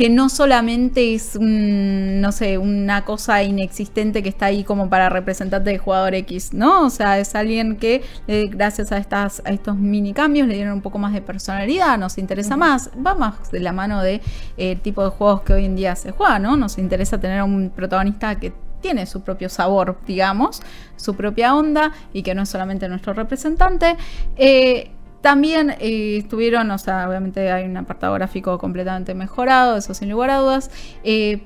que no solamente es no sé, una cosa inexistente que está ahí como para representante de jugador X, ¿no? O sea, es alguien que eh, gracias a, estas, a estos mini cambios le dieron un poco más de personalidad, nos interesa más, va más de la mano de eh, tipo de juegos que hoy en día se juega, ¿no? Nos interesa tener un protagonista que tiene su propio sabor, digamos, su propia onda y que no es solamente nuestro representante. Eh, también eh, estuvieron, o sea, obviamente hay un apartado gráfico completamente mejorado, eso sin lugar a dudas. Eh,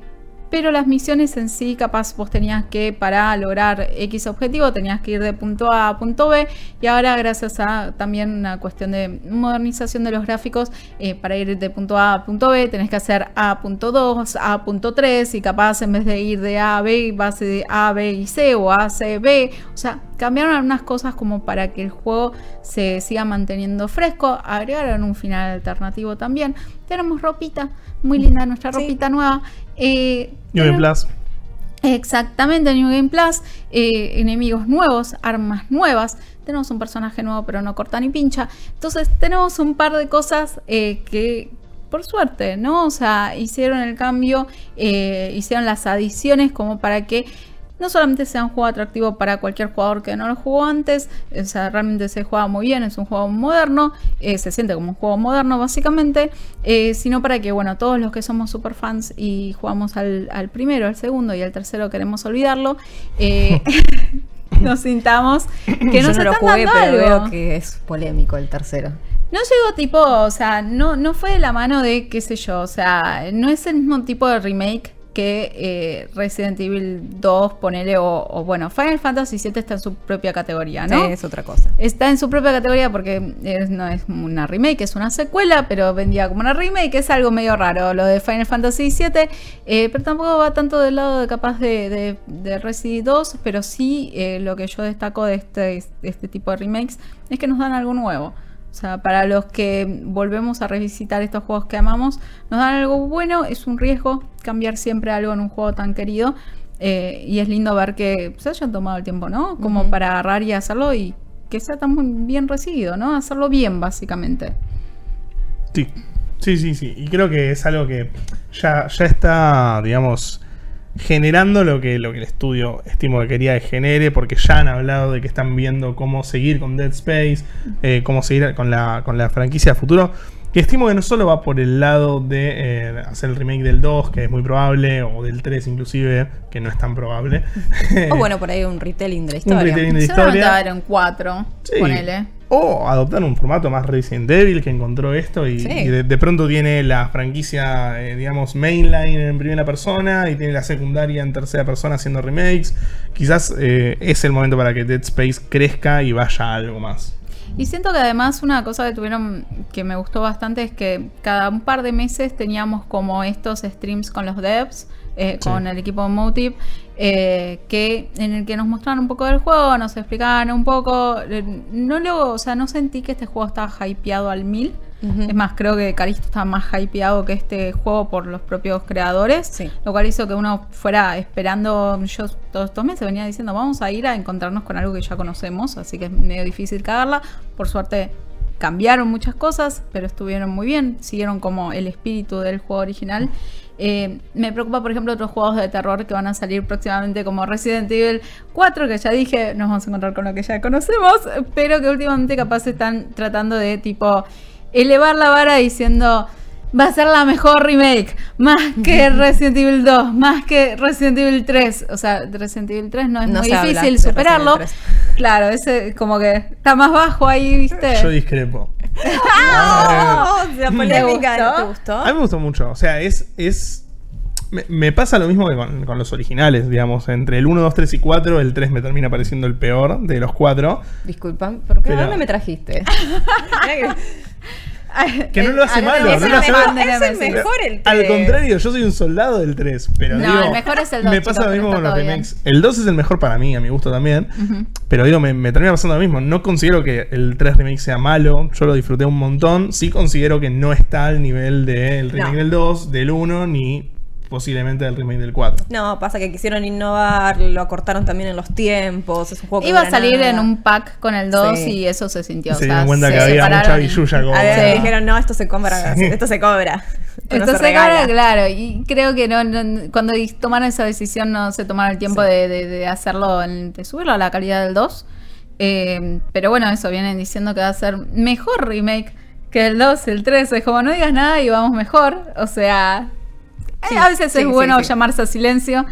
pero las misiones en sí, capaz vos tenías que, para lograr X objetivo, tenías que ir de punto A a punto B, y ahora gracias a también una cuestión de modernización de los gráficos, eh, para ir de punto A a punto B, tenés que hacer A punto 2, A punto 3, y capaz en vez de ir de A a B, vas de A, B y C, o A, C, B, o sea, cambiaron algunas cosas como para que el juego se siga manteniendo fresco, agregaron un final alternativo también, tenemos ropita, muy linda nuestra ropita nueva, eh, New Game Plus. Exactamente, New Game Plus. Eh, enemigos nuevos, armas nuevas. Tenemos un personaje nuevo, pero no corta ni pincha. Entonces, tenemos un par de cosas eh, que, por suerte, ¿no? O sea, hicieron el cambio, hicieron las adiciones como para que no solamente sea un juego atractivo para cualquier jugador que no lo jugó antes, o sea, realmente se juega muy bien, es un juego moderno, eh, se siente como un juego moderno básicamente, eh, sino para que, bueno, todos los que somos super fans y jugamos al, primero, al segundo y al tercero queremos olvidarlo, eh, [laughs] nos sintamos que no se lo jugué, pero veo que es polémico el tercero. No llegó tipo, o sea, no, no fue de la mano de, qué sé yo, o sea, no es el mismo tipo de remake que eh, Resident Evil 2, ponele, o, bueno, Final Fantasy VII está en su propia categoría, ¿no? Sí, es otra cosa. Está en su propia categoría porque no es una remake, es una secuela, pero vendía como una remake, es algo medio raro lo de Final Fantasy VII, eh, pero tampoco va tanto del lado de capaz de, de, Resident 2, pero sí eh, lo que yo destaco de este, de este tipo de remakes es que nos dan algo nuevo. O sea, para los que volvemos a revisitar estos juegos que amamos, nos dan algo bueno, es un riesgo cambiar siempre algo en un juego tan querido. Eh, y es lindo ver que se hayan tomado el tiempo, ¿no? Como para agarrar y hacerlo y que sea tan bien recibido, ¿no? Hacerlo bien, básicamente. Sí, sí, sí, sí. Y creo que es algo que ya, ya está, digamos, generando lo que, lo que el estudio estimo que quería que genere, porque ya han hablado de que están viendo cómo seguir con Dead Space, eh, cómo seguir con la, con la franquicia de futuro. Que estimo que no solo va por el lado de eh, hacer el remake del 2, que es muy probable, o del 3 inclusive, que no es tan probable. [laughs] o bueno, [laughs] por ahí un retelling de la historia. Un retelling de la historia. en 4, ponele. O adoptar un formato más Resident Evil que encontró esto y, de, pronto tiene la franquicia, eh, digamos, mainline en primera persona y tiene la secundaria en tercera persona haciendo remakes. Quizás eh, es el momento para que Dead Space crezca y vaya a algo más. Y siento que además una cosa que tuvieron que me gustó bastante es que cada un par de meses teníamos como estos streams con los devs eh, con el equipo Motive, eh, que en el que nos mostraron un poco del juego, nos explicaban un poco. eh, no lo, o sea, no sentí que este juego estaba hypeado al mil. Es más, creo que Calisto está más hypeado que este juego por los propios creadores. Sí. Lo cual hizo que uno fuera esperando. Yo todos estos meses venía diciendo, vamos a ir a encontrarnos con algo que ya conocemos. Así que es medio difícil cagarla. Por suerte cambiaron muchas cosas, pero estuvieron muy bien. Siguieron como el espíritu del juego original. Eh, me preocupa, por ejemplo, otros juegos de terror que van a salir próximamente, como Resident Evil 4, que ya dije, nos vamos a encontrar con lo que ya conocemos, pero que últimamente capaz están tratando de tipo elevar la vara diciendo va a ser la mejor remake, más que Resident Evil 2, más que Resident Evil 3. O sea, Resident Evil 3 no es No muy difícil superarlo. Resident Evil Claro, ese como que está más bajo ahí, ¿viste? Yo discrepo. ¡Oh! La ¿Te polémica, gustó? ¿te gustó? A mí me gustó mucho. O sea, es. es me, me pasa lo mismo que con, con los originales, digamos. Entre el 1, 2, 3 y 4, el 3 me termina pareciendo el peor de los 4. Disculpan, ¿por qué Pero- dónde me trajiste? [laughs] [laughs] Que no lo hace Eh, a- malo, es no el lo hace mejor malo. de Es el mejor el Al 3. contrario, yo soy un soldado del 3. Pero No, digo, el mejor es el 2, Me chicos, pasa lo mismo con los remakes. El 2 es el mejor para mí, a mi gusto también. Ujú. Pero digo, me, me termina pasando lo mismo. No considero que el 3 remake sea malo. Yo lo disfruté un montón. Sí considero que no está al nivel del remake No. del 2, del 1, ni posiblemente del remake del 4. No, pasa que quisieron innovar, lo acortaron también en los tiempos. Es un juego que Iba a salir nada. en un pack con el 2 Sí. y eso se sintió. Se dieron cuenta se que había mucha billulla como. A ver, Sí. dijeron, no, esto se cobra, Sí. [laughs] esto se cobra. [laughs] Esto se regala. claro, y creo que no, no- cuando tomaron esa decisión no se tomaron el tiempo Sí. de, de- de hacerlo, en- de subirlo a la calidad del 2. Eh, pero bueno, eso vienen diciendo que va a ser mejor remake que el 2, el 3. Es como no digas nada y vamos mejor. O sea, eh, a veces sí, es sí, bueno llamarse a silencio.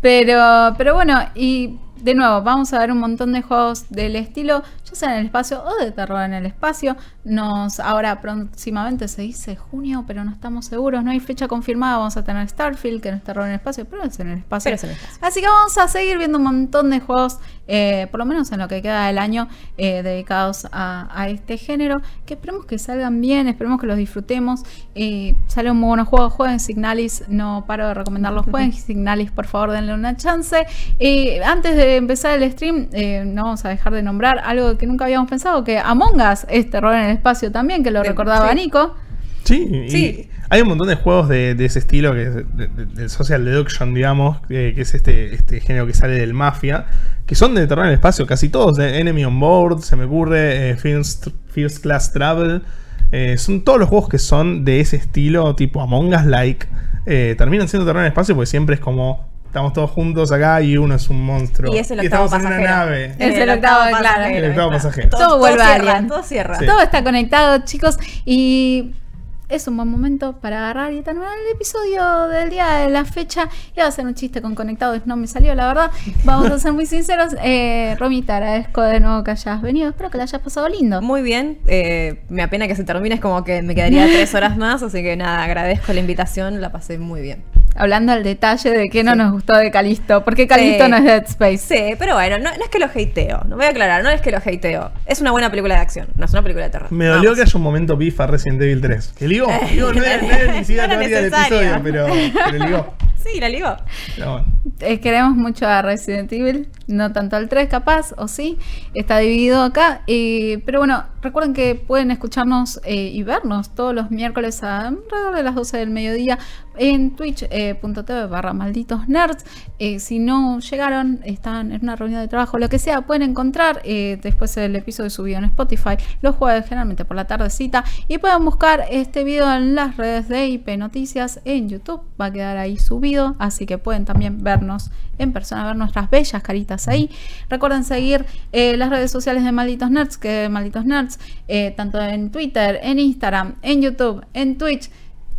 Pero, pero bueno, y de nuevo, vamos a ver un montón de juegos del estilo, en el espacio o de terror en el espacio. Nos, ahora próximamente se dice junio, pero no estamos seguros, no hay fecha confirmada. Vamos a tener Starfield, que no es terror en el espacio, pero es en el espacio. Pero es en el espacio. Así que vamos a seguir viendo un montón de juegos, eh, por lo menos en lo que queda del año, eh, dedicados a, a este género. Que esperemos que salgan bien, esperemos que los disfrutemos. Eh, salen muy buenos juegos, jueguen Signalis, no paro de recomendarlos, [laughs] jueguen Signalis, por favor, denle una chance. Eh, antes de empezar el stream, no vamos a dejar de nombrar algo que nunca habíamos pensado, que Among Us es terror en el espacio también, que lo De- recordaba sí. Nico. Sí, y Sí. hay un montón de juegos de, de ese estilo, que es de- de- del social deduction, digamos, eh, que es este, este género que sale del mafia, que son de terror en el espacio, casi todos, de Enemy on Board, se me ocurre, eh, First, First Class Travel, eh, son todos los juegos que son de ese estilo, tipo Among Us like, eh, terminan siendo terror en el espacio porque siempre es como... Estamos todos juntos acá y uno es un monstruo. Y es el octavo estamos en una nave. Es el octavo, claro. El octavo pasajero. Todo vuelve a Alien. Todo cierra. Sí. Todo está conectado, chicos. Y es un buen momento para agarrar y terminar el episodio del día de la fecha. Iba a hacer un chiste con conectados, no me salió, la verdad. Vamos a ser muy sinceros. Eh, Romy, te agradezco de nuevo que hayas venido. Espero que la hayas pasado lindo. Muy bien, eh, me apena que se termine, es como que me quedaría [laughs] tres horas más, así que nada, agradezco la invitación, la pasé muy bien. Hablando al detalle de qué no Sí. nos gustó de Calisto. Porque Calisto Sí. no es Dead Space. Sí, pero bueno, no, no es que lo hateo, no voy a aclarar, no es que lo hateo, es una buena película de acción, no es una película de terror. Me dolió Vamos. que haya un momento bifa Resident Evil 3. Que ligó. [laughs] Ligó, no era, no era ni siquiera [laughs] No era necesario. episodio, pero, pero ligó. Sí, la ligó. Pero bueno. Eh, queremos mucho a Resident Evil, no tanto al 3 capaz, o sí, está dividido acá. eh, pero bueno, recuerden que pueden escucharnos eh, y vernos todos los miércoles a alrededor de las 12 del mediodía en twitch.tv barra malditos nerds. Eh, si no llegaron, están en una reunión de trabajo, lo que sea, pueden encontrar después el episodio subido en Spotify los jueves, generalmente por la tardecita. Y pueden buscar este video en las redes de IP Noticias en YouTube, va a quedar ahí subido, así que pueden también vernos en persona, ver nuestras bellas caritas ahí. Recuerden seguir eh, las redes sociales de Malditos Nerds, que Malditos Nerds, eh, tanto en Twitter, en Instagram, en YouTube, en Twitch,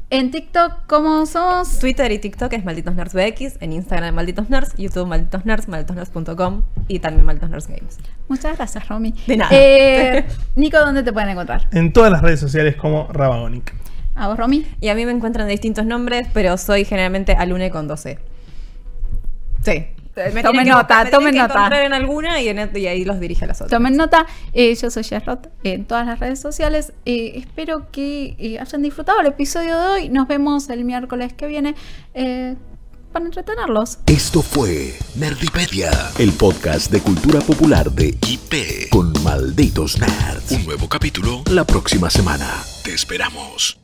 en TikTok, como somos. Twitter y TikTok es Malditos Nerds BX, en Instagram Malditos Nerds, YouTube Malditos Nerds, malditosnerds.com y también Malditos Nerds Games. Muchas gracias, Romy. De nada. Eh, Nico, ¿dónde te pueden encontrar? En todas las redes sociales como Rabagonic. ¿A vos, Romy? Y a mí me encuentran de distintos nombres, pero soy generalmente alune con 12. Sí. Me tomen nota, tomen que nota. en alguna y, en- y ahí los dirige a las otras. Tomen nota, eh, yo soy Sherrod en todas las redes sociales. Eh, espero que eh, hayan disfrutado el episodio de hoy. Nos vemos el miércoles que viene. Eh, para entretenerlos. Esto fue Nerdipedia, el podcast de cultura popular de IP con malditos nerds. Un nuevo capítulo la próxima semana. Te esperamos.